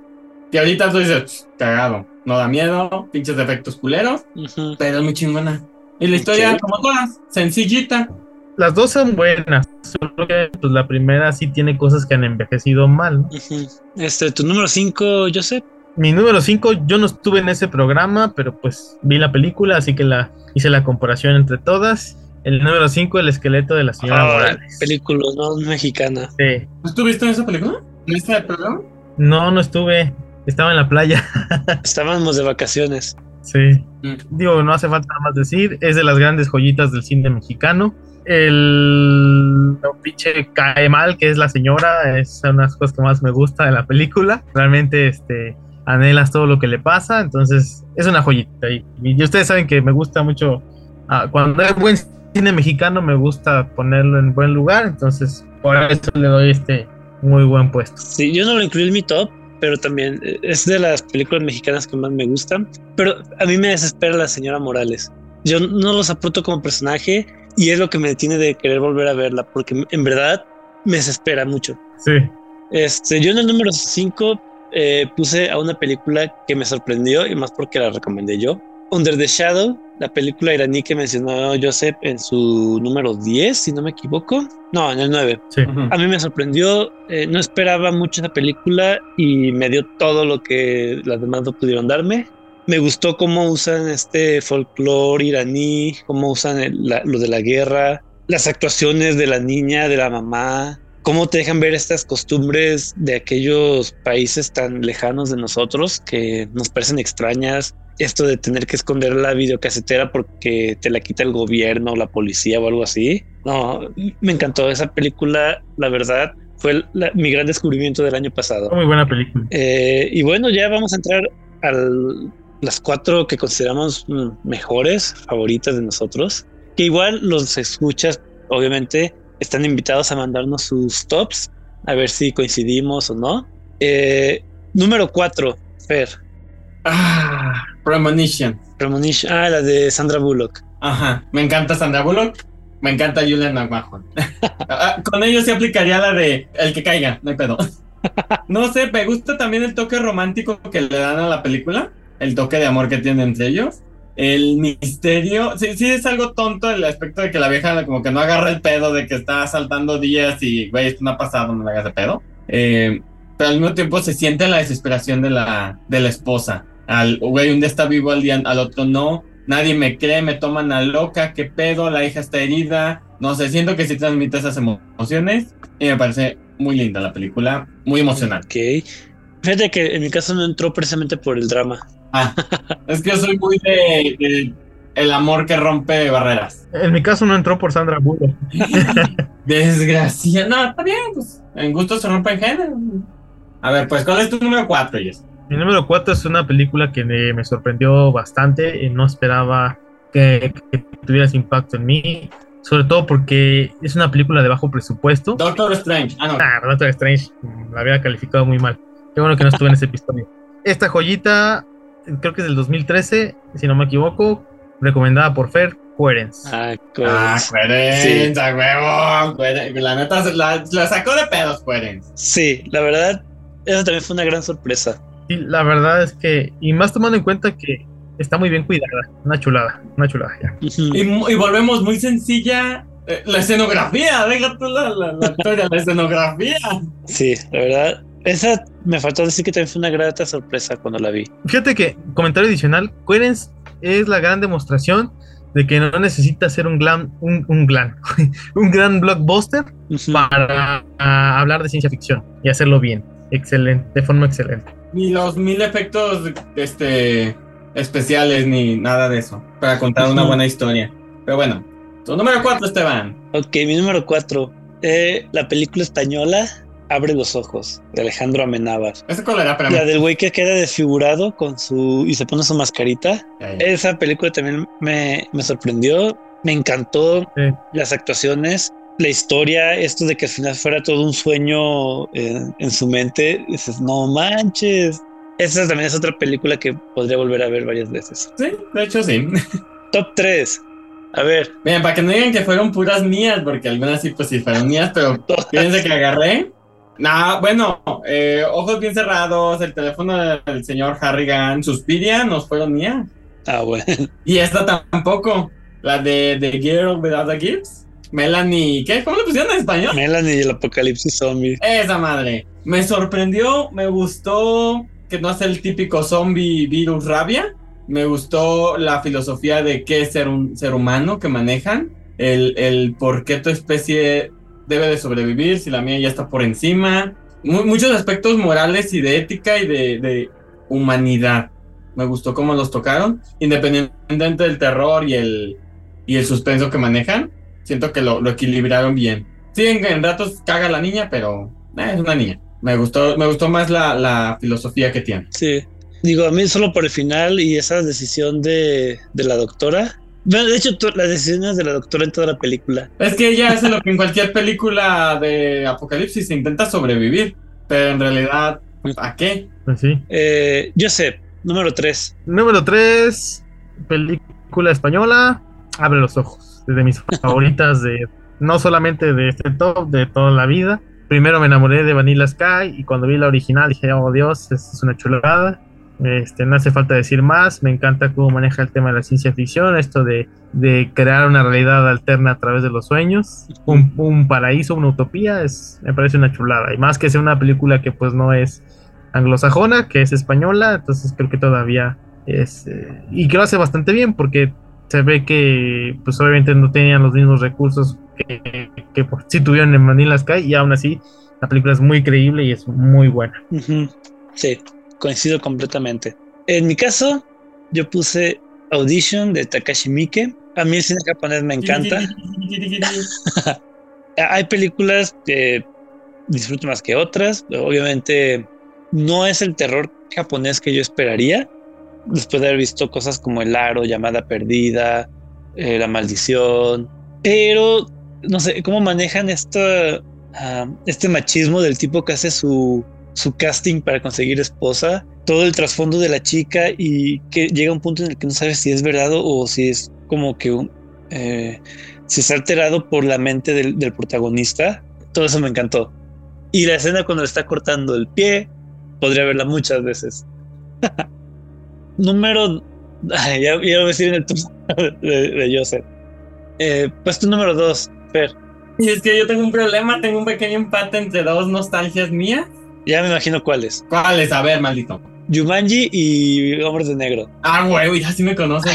Speaker 3: Que ahorita tú dices, "Ch, cagado, no da miedo, pinches efectos culeros,
Speaker 1: Ujú.
Speaker 3: pero es muy chingona. Y la historia,
Speaker 1: Ok.
Speaker 3: como todas, sencillita.
Speaker 2: Las dos son buenas, solo que pues, la primera sí tiene cosas que han envejecido mal. ¿no?
Speaker 1: Este, tu número 5, Joseph.
Speaker 2: Mi número 5, yo no estuve en ese programa, pero pues vi la película, así que la hice la comparación entre todas. El número 5, el esqueleto de la señora
Speaker 1: Ah,
Speaker 2: Morales.
Speaker 1: película, no mexicana.
Speaker 2: Sí.
Speaker 3: ¿Estuviste en esa película? ¿En este programa?
Speaker 2: No, no estuve. Estaba en la playa. <laughs>
Speaker 1: Estábamos de vacaciones.
Speaker 2: Sí.
Speaker 3: Mm.
Speaker 2: Digo, no hace falta nada más decir. Es de las grandes joyitas del cine mexicano. El lo pinche cae mal, que es la señora, es una de las cosas que más me gusta de la película. Realmente, este, anhelas todo lo que le pasa, entonces es una joyita. Y, y ustedes saben que me gusta mucho, ah, cuando hay buen cine mexicano, me gusta ponerlo en buen lugar, entonces por eso le doy este muy buen puesto.
Speaker 1: Sí, yo no lo incluí en mi top, pero también eh, es de las películas mexicanas que más me gustan. Pero a mí me desespera la señora Morales. Yo no los apunto como personaje y es lo que me detiene de querer volver a verla, porque en verdad me desespera mucho.
Speaker 2: Sí.
Speaker 1: Este, yo en el número 5 puse a una película que me sorprendió y más porque la recomendé yo. Under the Shadow, la película iraní que mencionó Joseph en su número 10, si no me equivoco. No, en el 9.
Speaker 2: Sí.
Speaker 1: A mí me sorprendió, eh, no esperaba mucho esa película y me dio todo lo que las demás no pudieron darme. Me gustó cómo usan este folclore iraní, cómo usan el- la- lo de la guerra, las actuaciones de la niña, de la mamá, cómo te dejan ver estas costumbres de aquellos países tan lejanos de nosotros que nos parecen extrañas. Esto de tener que esconder la videocasetera porque te la quita el gobierno, la policía o algo así. No, me encantó esa película, la verdad, fue la- mi gran descubrimiento del año pasado.
Speaker 2: Muy buena película.
Speaker 1: Eh, y bueno, ya vamos a entrar a las cuatro que consideramos mm, mejores, favoritas de nosotros. Que igual los escuchas, obviamente, están invitados a mandarnos sus tops, a ver si coincidimos o no. Eh, número cuatro, Fer,
Speaker 3: Ah, Premonition.
Speaker 1: Premonition, ah, la de Sandra Bullock.
Speaker 3: Ajá. Me encanta Sandra Bullock. Me encanta Julian McMahon. <laughs> Ah, Con ellos se aplicaría la de el que caiga, no hay pedo. <laughs> No sé, me gusta también el toque romántico que le dan a la película. El toque de amor que tienen entre ellos. El misterio. Sí, sí, es algo tonto el aspecto de que la vieja como que no agarra el pedo de que está saltando días y, güey, esto no ha pasado, no le hagas de pedo. Eh, pero al mismo tiempo se siente la desesperación de la, de la esposa. Al, güey, un día está vivo, al día, al otro no. Nadie me cree, me toman a loca, qué pedo, la hija está herida. No sé, siento que sí transmite esas emo- emociones y me parece muy linda la película, muy emocionante.
Speaker 1: Ok. Fíjate que en mi caso no entró precisamente por el drama.
Speaker 3: Ah, <laughs> es que yo soy muy de, de el amor que rompe barreras.
Speaker 2: En mi caso no entró por Sandra Bullock. <laughs>
Speaker 3: Desgracia. No, está bien, pues en gusto se rompe en género. A ver, pues, ¿cuál es tu número 4, Jess?
Speaker 2: Mi número 4 es una película que me, me sorprendió bastante y no esperaba que, que tuviera ese impacto en mí. Sobre todo porque es una película de bajo presupuesto.
Speaker 3: Doctor Strange. Ah, no.
Speaker 2: Ah, Doctor Strange la había calificado muy mal. Qué bueno que no estuve en ese episodio. Esta joyita, creo que es del 2013, si no me equivoco, recomendada por Fer, Coherence.
Speaker 1: Ah,
Speaker 3: Ah,
Speaker 1: Coherence.
Speaker 3: Coherence,
Speaker 1: Sí.
Speaker 3: a huevo. Coherence. La neta, la, la sacó de pedos, Coherence.
Speaker 1: Sí, la verdad, eso también fue una gran sorpresa.
Speaker 2: Sí, la verdad es que, y más tomando en cuenta que está muy bien cuidada, una chulada, una chulada ya.
Speaker 3: Y, volvemos muy sencilla. eh, la escenografía, deja tú la, la, la historia, la escenografía.
Speaker 1: Sí, la verdad, esa me faltó decir que también fue una grata sorpresa cuando la vi.
Speaker 2: Fíjate que, comentario adicional, Coherence es la gran demostración de que no necesita ser un glam, un, un glam, <laughs> un gran blockbuster para ah, hablar de ciencia ficción y hacerlo bien, excelente, de forma excelente.
Speaker 3: Ni los mil efectos este, especiales, ni nada de eso. Para contar una buena historia. Pero bueno, tu número 4, Esteban.
Speaker 1: Ok, mi número cuatro. eh, la película española Abre los ojos, de Alejandro Amenábar.
Speaker 3: ¿Ese cuál era? Espérame.
Speaker 1: La del güey que queda desfigurado con su y se pone su mascarita. Esa película también me, me sorprendió, me encantó
Speaker 2: Sí.
Speaker 1: las actuaciones, la historia, esto de que al final fuera todo un sueño eh, en su mente. Dices, no manches. Esa también es otra película que podría volver a ver varias veces.
Speaker 3: Sí, de hecho sí. <laughs>
Speaker 1: Top 3. A ver,
Speaker 3: Miren, para que no digan que fueron puras mías, porque algunas sí, pues sí fueron mías, pero <laughs> fíjense que agarré. Nah, bueno, eh, ojos bien cerrados, el teléfono del señor Harrigan, Suspiria, nos fueron mías.
Speaker 1: Ah, bueno.
Speaker 3: Y esta tampoco, la de The Girl Without a Gifts. Melanie, ¿qué? ¿Cómo le pusieron en español?
Speaker 1: Melanie y el apocalipsis zombie.
Speaker 3: Esa madre. Me sorprendió, me gustó que no es el típico zombie virus rabia. Me gustó la filosofía de qué es ser un ser humano que manejan. El, el por qué tu especie debe de sobrevivir si la mía ya está por encima. Mu- muchos aspectos morales y de ética y de, humanidad. Me gustó cómo los tocaron. Independientemente del terror y el, y el suspenso que manejan. Siento que lo, lo equilibraron bien. Sí, en, en ratos caga la niña, pero eh, es una niña. Me gustó, me gustó más la, la filosofía que tiene.
Speaker 1: Sí. Digo, a mí solo por el final y esa decisión de, de la doctora. Bueno, de hecho, las decisiones de la doctora en toda la película.
Speaker 3: Es que ella hace lo que en cualquier película de apocalipsis se intenta sobrevivir, pero en realidad, ¿a qué?
Speaker 2: Pues sí.
Speaker 1: Eh, Joseph, número 3.
Speaker 2: Número 3, película española, Abre los ojos. De mis <laughs> favoritas de no solamente de este top, de toda la vida. Primero me enamoré de Vanilla Sky y cuando vi la original dije, oh Dios, es, es una chulada. Este, no hace falta decir más, me encanta cómo maneja el tema de la ciencia ficción, esto de, de crear una realidad alterna a través de los sueños, un, un paraíso, una utopía, es, me parece una chulada. Y más que sea una película que pues no es anglosajona, que es española, entonces creo que todavía es... eh, y que lo hace bastante bien porque se ve que pues obviamente no tenían los mismos recursos que, que pues, tuvieron en Manila Sky y aún así la película es muy creíble y es muy buena.
Speaker 1: Sí, coincido completamente. En mi caso, yo puse Audition de Takashi Miike. A mí el cine japonés me encanta. <laughs> Hay películas que disfruto más que otras. Obviamente, no es el terror japonés que yo esperaría. Después de haber visto cosas como El Aro, Llamada Perdida, eh, La Maldición. Pero, no sé, cómo manejan ah, este machismo del tipo que hace su, su casting para conseguir esposa. Todo el trasfondo de la chica y que llega un punto en el que no sabes si es verdad o si es como que un, eh, está alterado por la mente del, del protagonista. Todo eso me encantó. Y la escena cuando le está cortando el pie, podría verla muchas veces. <laughs> número. Ay, ya, ya lo voy a decir en el top de, de Joseph. Eh, puesto número dos, Fer.
Speaker 3: Y es que yo tengo un problema, tengo un pequeño empate entre dos nostalgias mías.
Speaker 1: Ya me imagino cuáles.
Speaker 3: ¿Cuáles? A ver, maldito.
Speaker 1: Jumanji y Hombres de Negro.
Speaker 3: Ah, güey, ya sí me conocen.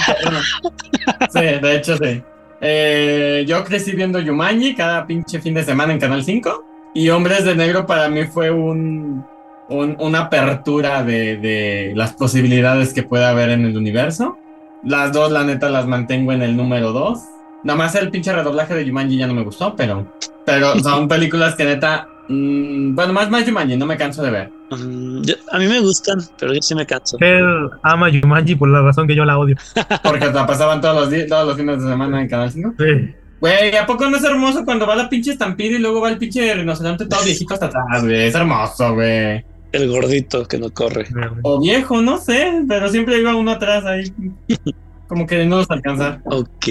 Speaker 3: <laughs> sí, de hecho sí. Eh, yo crecí viendo Yumanji cada pinche fin de semana en Canal 5. Y Hombres de Negro para mí fue un, un- una apertura de, de las posibilidades que puede haber en el universo. Las dos, la neta, las mantengo en el número dos. Nada más el pinche redoblaje de Jumanji ya no me gustó, pero, pero son <laughs> películas que neta, mm, bueno, más más Jumanji, no me canso de ver.
Speaker 1: Mm, yo- a mí me gustan, pero yo sí me canso.
Speaker 2: Fer ama Jumanji por la razón que yo la odio. <laughs>
Speaker 3: Porque la pasaban todos los días, todos los fines de semana en Canal 5.
Speaker 2: Sí.
Speaker 3: Güey, ¿a poco no es hermoso cuando va la pinche estampida y luego va el pinche rinoceronte todo viejito hasta atrás, güey? Es hermoso, güey.
Speaker 1: El gordito que no corre.
Speaker 3: O viejo, no sé, pero siempre iba uno atrás ahí. <laughs> Como que no los alcanzar.
Speaker 1: Ok.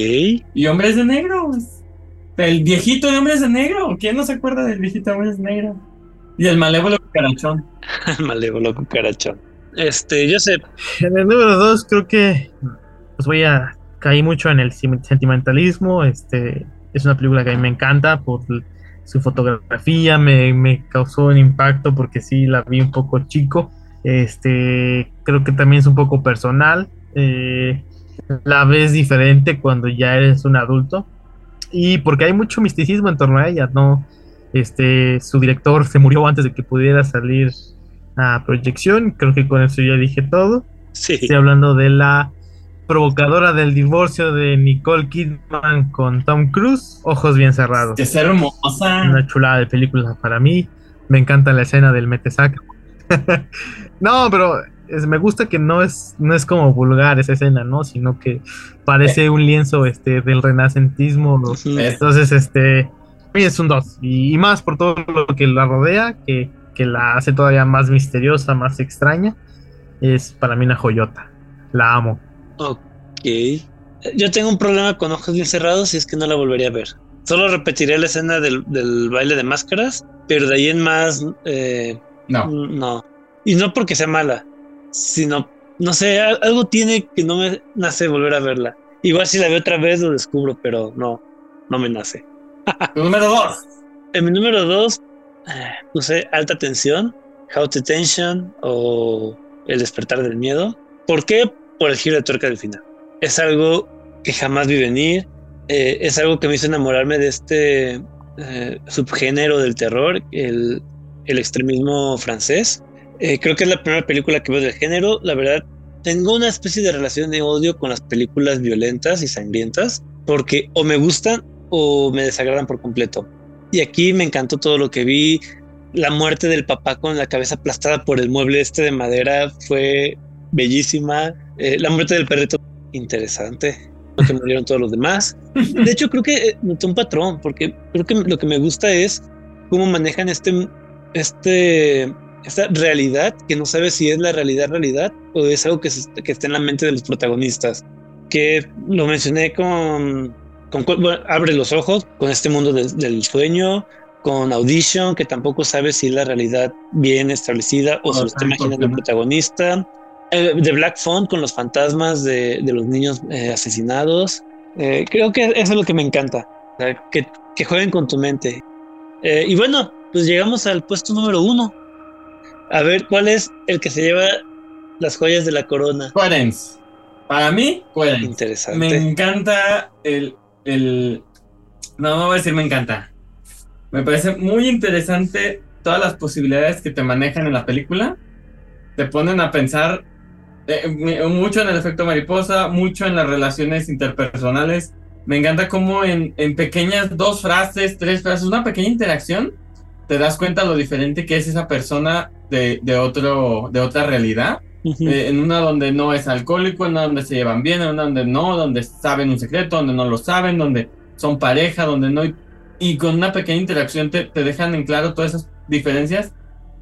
Speaker 3: Y hombres de negro. pues. El viejito de hombres de negro. ¿Quién no se acuerda del viejito de hombres de negro? Y el malévolo cucarachón. <laughs>
Speaker 1: Malévolo cucarachón. Este, yo sé,
Speaker 2: En el número dos creo que pues voy a caer mucho en el sentimentalismo. Este es una película que a mí me encanta por su fotografía, me, me causó un impacto porque sí la vi un poco chico. Este creo que también es un poco personal. eh, la ves diferente cuando ya eres un adulto y porque hay mucho misticismo en torno a ella, ¿no? Este, su director se murió antes de que pudiera salir a proyección, creo que con eso ya dije todo.
Speaker 1: sí.
Speaker 2: Estoy hablando de la provocadora del divorcio de Nicole Kidman con Tom Cruise, ojos bien cerrados.
Speaker 3: Es hermosa.
Speaker 2: Una chulada de película para mí. Me encanta la escena del metesac. <laughs> no, pero es- me gusta que no es, no es como vulgar esa escena, ¿no? Sino que parece un lienzo este, del renacentismo.
Speaker 1: Ujú.
Speaker 2: Entonces, este, es un 2. Y, y más por todo lo que la rodea, que, que la hace todavía más misteriosa, más extraña. Es para mí una joyota. La amo.
Speaker 1: Ok. Yo tengo un problema con ojos bien cerrados y es que no la volvería a ver. Solo repetiré la escena del, del baile de máscaras, pero de ahí en más, eh,
Speaker 3: No.
Speaker 1: no. Y no porque sea mala, sino, no sé, al- algo tiene que no me nace volver a verla. Igual si la veo otra vez lo descubro, pero no, no me nace. <laughs>
Speaker 3: Número dos.
Speaker 1: En mi número dos eh, puse alta tensión, How to Tension o El despertar del miedo. ¿Por qué? Por el giro de tuerca del final. Es algo que jamás vi venir. eh, es algo que me hizo enamorarme de este eh, subgénero del terror, el, el extremismo francés. Eh, creo que es la primera película que veo del género. La verdad, tengo una especie de relación de odio con las películas violentas y sangrientas, porque o me gustan o me desagradan por completo. Y aquí me encantó todo lo que vi. La muerte del papá con la cabeza aplastada por el mueble este de madera fue bellísima. Eh, la muerte del perrito, interesante. Lo que murieron todos los demás. <laughs> De hecho, creo que eh, noté un patrón, porque creo que lo que me gusta es cómo manejan este, este, esta realidad que no sabes si es la realidad realidad o es algo que, se- que está en la mente de los protagonistas. Que lo mencioné con, con bueno, Abre los ojos, con este mundo del- del sueño, con Audition, que tampoco sabe si es la realidad bien establecida o se lo está imaginando el protagonista. Eh, The Black Phone con los fantasmas de, de los niños eh, asesinados. Eh, creo que eso es lo que me encanta, que, que jueguen con tu mente. Eh, y bueno, pues llegamos al puesto número uno. A ver cuál es el que se lleva las joyas de la corona.
Speaker 3: Coherence. Para mí, Coherence.
Speaker 1: Interesante.
Speaker 3: Me encanta el, el... No, no voy a decir me encanta. Me parece muy interesante todas las posibilidades que te manejan en la película. Te ponen a pensar eh, mucho en el efecto mariposa, mucho en las relaciones interpersonales. Me encanta cómo en, en pequeñas dos frases, tres frases, una pequeña interacción, te das cuenta lo diferente que es esa persona de, de, otro, de otra realidad.
Speaker 1: Ujú.
Speaker 3: Eh, en una donde no es alcohólico, en una donde se llevan bien, en una donde no, donde saben un secreto, donde no lo saben, donde son pareja, donde no. Y con una pequeña interacción te, te dejan en claro todas esas diferencias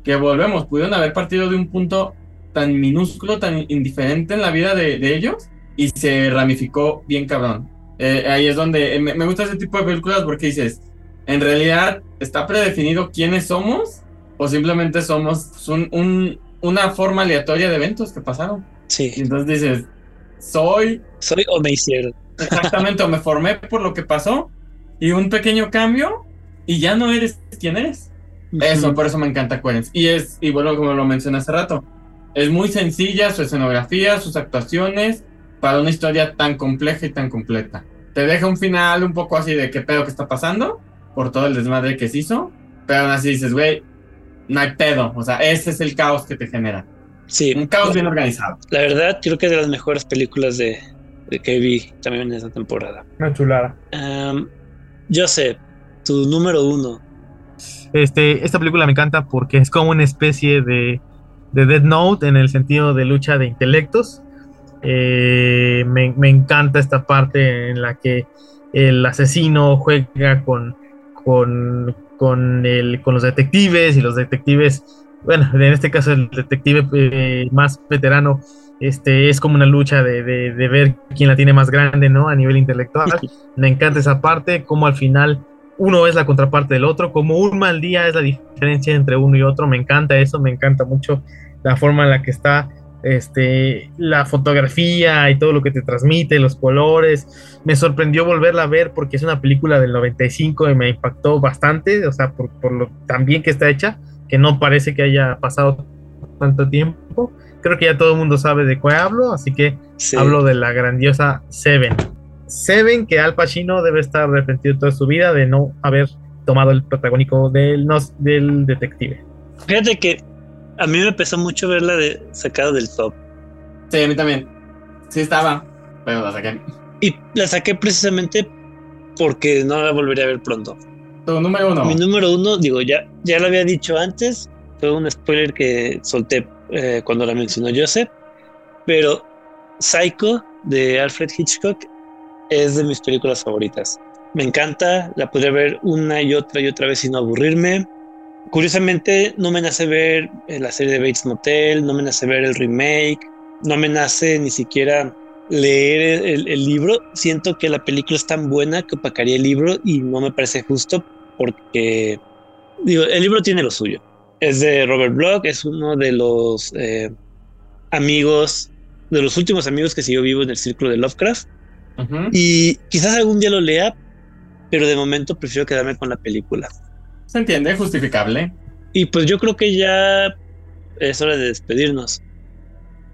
Speaker 3: que volvemos, pudieron haber partido de un punto tan minúsculo, tan indiferente en la vida de, de ellos y se ramificó bien cabrón. Eh, ahí es donde eh, me, me gusta ese tipo de películas porque dices, en realidad está predefinido quiénes somos o simplemente somos un, un- una forma aleatoria de eventos que pasaron. Y
Speaker 1: Sí,
Speaker 3: entonces dices, soy
Speaker 1: soy o me hicieron.
Speaker 3: exactamente o me formé por lo que pasó y un pequeño cambio y ya no eres quien eres. Eso,
Speaker 1: Ujú.
Speaker 3: por eso me encanta Coherence. Y es, y bueno, como lo mencioné hace rato, es muy sencilla su escenografía, sus actuaciones, para una historia tan compleja y tan completa. Te deja un final un poco así de qué pedo que está pasando, por todo el desmadre que se hizo, pero aún así dices, güey, no hay pedo. O sea, ese es el caos que te genera.
Speaker 1: Sí,
Speaker 3: Un caos bien organizado.
Speaker 1: la verdad, creo que es de las mejores películas de, que vi también en esta temporada.
Speaker 2: Una chulada.
Speaker 1: yo sé, tu número uno.
Speaker 2: Este, esta película me encanta porque es como una especie de, de Dead Note en el sentido de lucha de intelectos. Eh, me, me, encanta esta parte en la que el asesino juega con, con, con, el, con los detectives y los detectives, bueno, en este caso el detective eh, más veterano, este, es como una lucha de, de, ver quién la tiene más grande, ¿no? A nivel intelectual. Me encanta esa parte, como al final uno es la contraparte del otro, como un mal día es la diferencia entre uno y otro. Me encanta eso, me encanta mucho la forma en la que está este, la fotografía y todo lo que te transmite, los colores. Me sorprendió volverla a ver porque es una película del 95 y me impactó bastante, o sea, por, por lo tan bien que está hecha, que no parece que haya pasado tanto tiempo. Creo que ya todo el mundo sabe de cuál hablo, así que hablo de la grandiosa Seven. Seven, que Al Pacino debe estar arrepentido toda su vida de no haber tomado el protagónico del, del detective.
Speaker 1: Fíjate que a mí me pesó mucho verla de, sacada del top.
Speaker 3: Sí, a mí también. Sí estaba, pero la saqué.
Speaker 1: Y la saqué precisamente porque no la volvería a ver pronto.
Speaker 3: Tu número uno.
Speaker 1: Mi número uno, digo, ya, ya lo había dicho antes, fue un spoiler que solté eh, cuando la mencionó Joseph, pero Psycho de Alfred Hitchcock es de mis películas favoritas. Me encanta, la podría ver una y otra y otra vez sin aburrirme. Curiosamente, no me nace ver eh, la serie de Bates Motel, no me nace ver el remake, no me nace ni siquiera leer el, libro. Siento que la película es tan buena que opacaría el libro y no me parece justo porque, digo, el libro tiene lo suyo. Es de Robert Bloch, es uno de los eh, amigos, de los últimos amigos que siguió vivo en el círculo de Lovecraft. Y quizás algún día lo lea, pero de momento prefiero quedarme con la película.
Speaker 3: Se entiende, justificable.
Speaker 1: Y pues yo creo que ya es hora de despedirnos.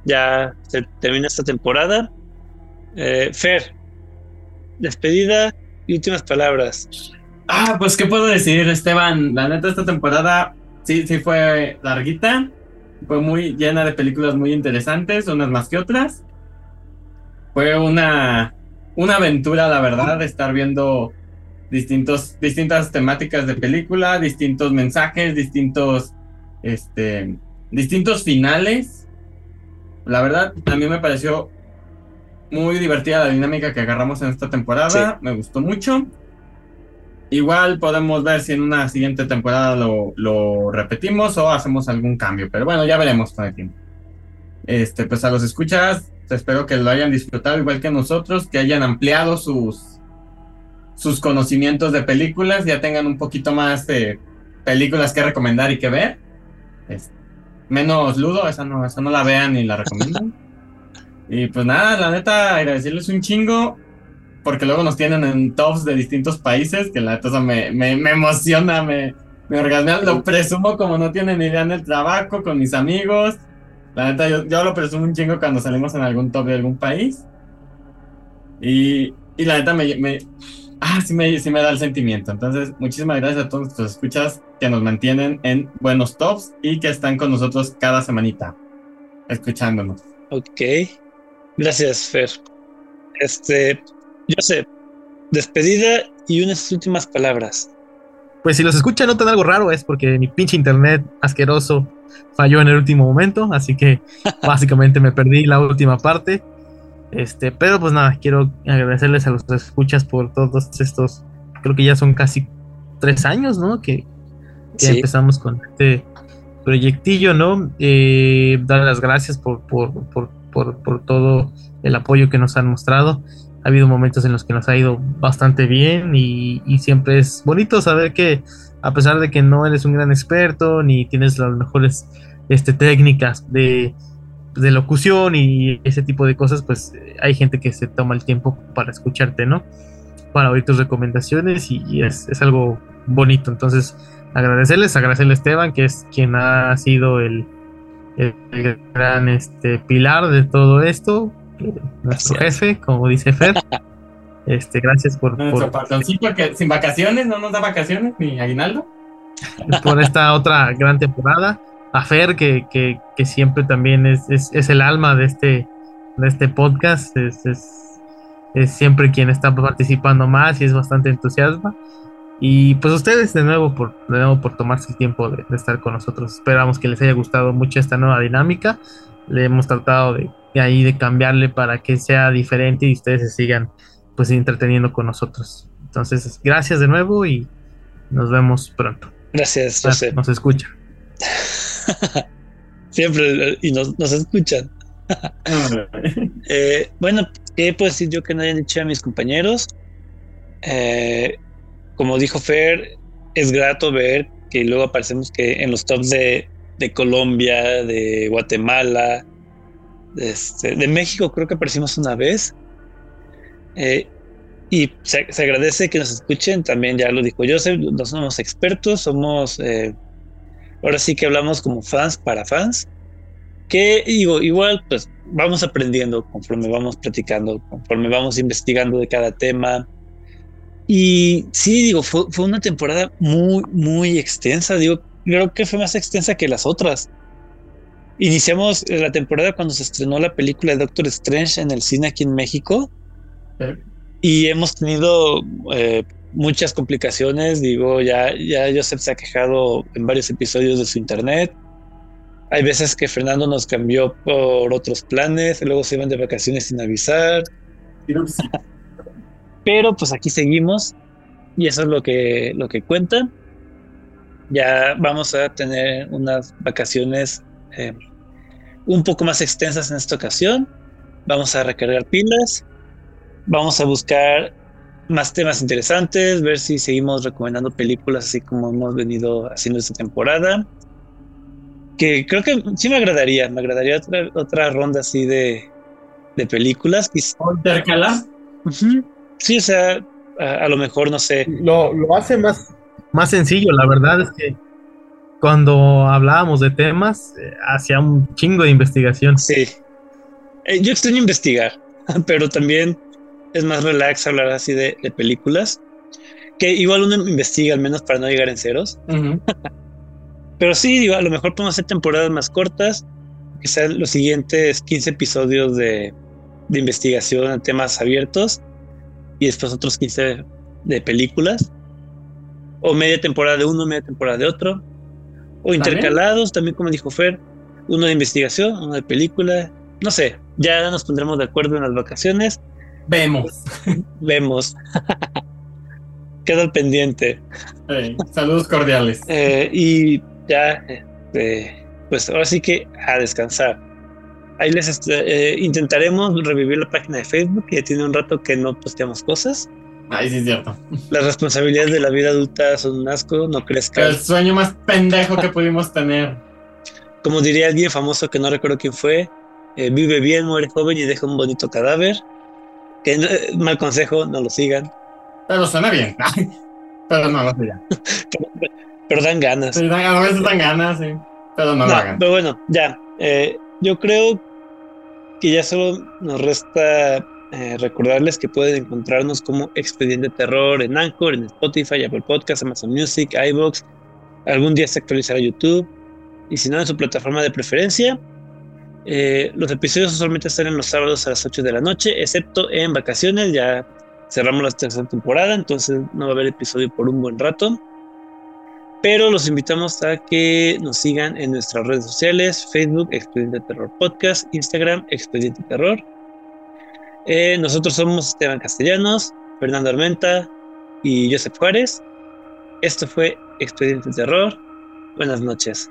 Speaker 1: Ya se termina esta temporada. Eh, Fer, despedida y últimas palabras.
Speaker 3: Ah, pues qué puedo decir, Esteban. La neta, esta temporada sí, sí fue larguita. Fue muy llena de películas muy interesantes, unas más que otras. Fue una una aventura, la verdad, estar viendo distintos, distintas temáticas de película, distintos mensajes, distintos, este, distintos finales. La verdad, mí me pareció muy divertida la dinámica que agarramos en esta temporada. Me gustó mucho. Igual podemos ver si en una siguiente temporada lo, lo, repetimos o hacemos algún cambio. Pero bueno, ya veremos con el tiempo. Este, pues a los escuchas, espero que lo hayan disfrutado igual que nosotros, que hayan ampliado sus, sus conocimientos de películas, ya tengan un poquito más de películas que recomendar y que ver. menos ludo, esa no, esa no la vean ni la recomiendan. y pues nada, la neta, agradecerles un chingo, porque luego nos tienen en tops de distintos países, que la neta me, me, emociona, me, me orgasmea, lo presumo como no tienen idea en el trabajo, con mis amigos. La neta, yo, lo presumo un chingo cuando salimos en algún top de algún país. Y, y la neta me, me, <laughs> ah, sí me, sí me da el sentimiento. Entonces, muchísimas gracias a todos los escuchas que nos mantienen en buenos tops y que están con nosotros cada semanita, escuchándonos.
Speaker 1: Ok. Gracias, Fer. Este, yo sé, despedida y unas últimas palabras.
Speaker 2: Pues si los escuchan notan algo raro es porque mi pinche internet asqueroso falló en el último momento, así que <laughs> básicamente me perdí la última parte. Este, pero pues nada, quiero agradecerles a los escuchas por todos estos, creo que ya son casi tres años, ¿no? Que, empezamos con este proyectillo, ¿no? Eh, dar las gracias por, por, por, por, todo el apoyo que nos han mostrado. Ha habido momentos en los que nos ha ido bastante bien y, y siempre es bonito saber que a pesar de que no eres un gran experto ni tienes las mejores este, técnicas de, locución y ese tipo de cosas, pues hay gente que se toma el tiempo para escucharte, ¿no? Para oír tus recomendaciones y, es, algo bonito. Entonces, agradecerles, agradecerle a Esteban, que es quien ha sido el, gran este, pilar de todo esto, nuestro jefe, como dice Fer. <laughs> Este, gracias por.
Speaker 3: por que sin vacaciones, no nos da vacaciones ni aguinaldo.
Speaker 2: Por esta otra gran temporada. A Fer, que, que, que siempre también es, es, es, el alma de este, de este podcast. Es, es, es siempre quien está participando más y es bastante entusiasma. Y pues ustedes de nuevo por, de nuevo por tomarse el tiempo de, estar con nosotros. Esperamos que les haya gustado mucho esta nueva dinámica. Le hemos tratado de, ahí de cambiarle para que sea diferente y ustedes se sigan pues entreteniendo con nosotros. Entonces, gracias de nuevo y nos vemos pronto.
Speaker 1: Gracias, José.
Speaker 2: Nos escuchan. <laughs> <laughs>
Speaker 1: Siempre y nos, nos escuchan. <laughs> eh, bueno, ¿qué puedo decir yo que no hayan dicho a mis compañeros? Eh, como dijo Fer, es grato ver que luego aparecemos que en los tops de, de Colombia, de Guatemala, de, este, de, México creo que aparecimos una vez. Eh, y se, agradece que nos escuchen, también ya lo dijo Joseph, no somos expertos, somos, eh, ahora sí que hablamos como fans para fans, que digo, igual pues vamos aprendiendo conforme vamos platicando, conforme vamos investigando de cada tema, y sí, digo, fue, fue una temporada muy, muy extensa. Digo, creo que fue más extensa que las otras. Iniciamos la temporada cuando se estrenó la película de Doctor Strange en el cine aquí en México. Y hemos tenido eh, muchas complicaciones. Digo, ya, ya Joseph se ha quejado en varios episodios de su internet. Hay veces que Fernando nos cambió por otros planes, luego se iban de vacaciones sin avisar. Pero pues aquí seguimos y eso es lo que, lo que cuenta. Ya vamos a tener unas vacaciones eh, un poco más extensas en esta ocasión. Vamos a recargar pilas. Vamos a buscar más temas interesantes, ver si seguimos recomendando películas así como hemos venido haciendo esta temporada. Que creo que sí me agradaría, me agradaría otra, otra ronda así de, de películas.
Speaker 3: ¿Intercalar?
Speaker 1: Sí, o sea, a, lo mejor, no sé.
Speaker 2: Lo, hace más, más sencillo, la verdad es que cuando hablábamos de temas, eh, hacía un chingo de investigación.
Speaker 1: Sí. Eh, yo extraño investigar, <laughs> pero también es más relax hablar así de, películas. Que igual uno investiga al menos para no llegar en ceros. <laughs> pero sí, digo, a lo mejor podemos hacer temporadas más cortas, que sean los siguientes 15 episodios de, de investigación en temas abiertos y después otros 15 de películas. O media temporada de uno, media temporada de otro. O intercalados, también como dijo Fer, uno de investigación, uno de película. No sé, ya nos pondremos de acuerdo en las vacaciones.
Speaker 3: Vemos.
Speaker 1: Vemos. Queda al pendiente.
Speaker 3: saludos cordiales.
Speaker 1: Eh, y ya, este, pues ahora sí que a descansar. Ahí les este, eh, intentaremos revivir la página de Facebook, que ya tiene un rato que no posteamos cosas.
Speaker 3: Ahí sí es cierto.
Speaker 1: Las responsabilidades de la vida adulta son un asco, no que.
Speaker 3: El sueño más pendejo que pudimos tener.
Speaker 1: Como diría alguien famoso que no recuerdo quién fue, eh, vive bien, muere joven y deja un bonito cadáver. Que eh, mal consejo, no lo sigan.
Speaker 3: Pero suena bien. <laughs> pero no lo sigan.
Speaker 1: pero, dan ganas.
Speaker 3: Sí, dan, a veces dan ganas, sí. Pero no, lo hagan.
Speaker 1: Pero bueno, ya. Eh, yo creo que ya solo nos resta eh, recordarles que pueden encontrarnos como Expediente Terror en Anchor, en Spotify, Apple Podcasts, Amazon Music, iBox. Algún día se actualizará YouTube. Y si no, en su plataforma de preferencia. Eh, los episodios usualmente en los sábados a las 8 de la noche, excepto en vacaciones. Ya cerramos la tercera temporada, entonces no va a haber episodio por un buen rato pero los invitamos a que nos sigan en nuestras redes sociales, Facebook, Expediente Terror Podcast, Instagram, Expediente Terror. Eh, nosotros somos Esteban Castellanos, Fernando Armenta y Joseph Juárez. Esto fue Expediente Terror. Buenas noches.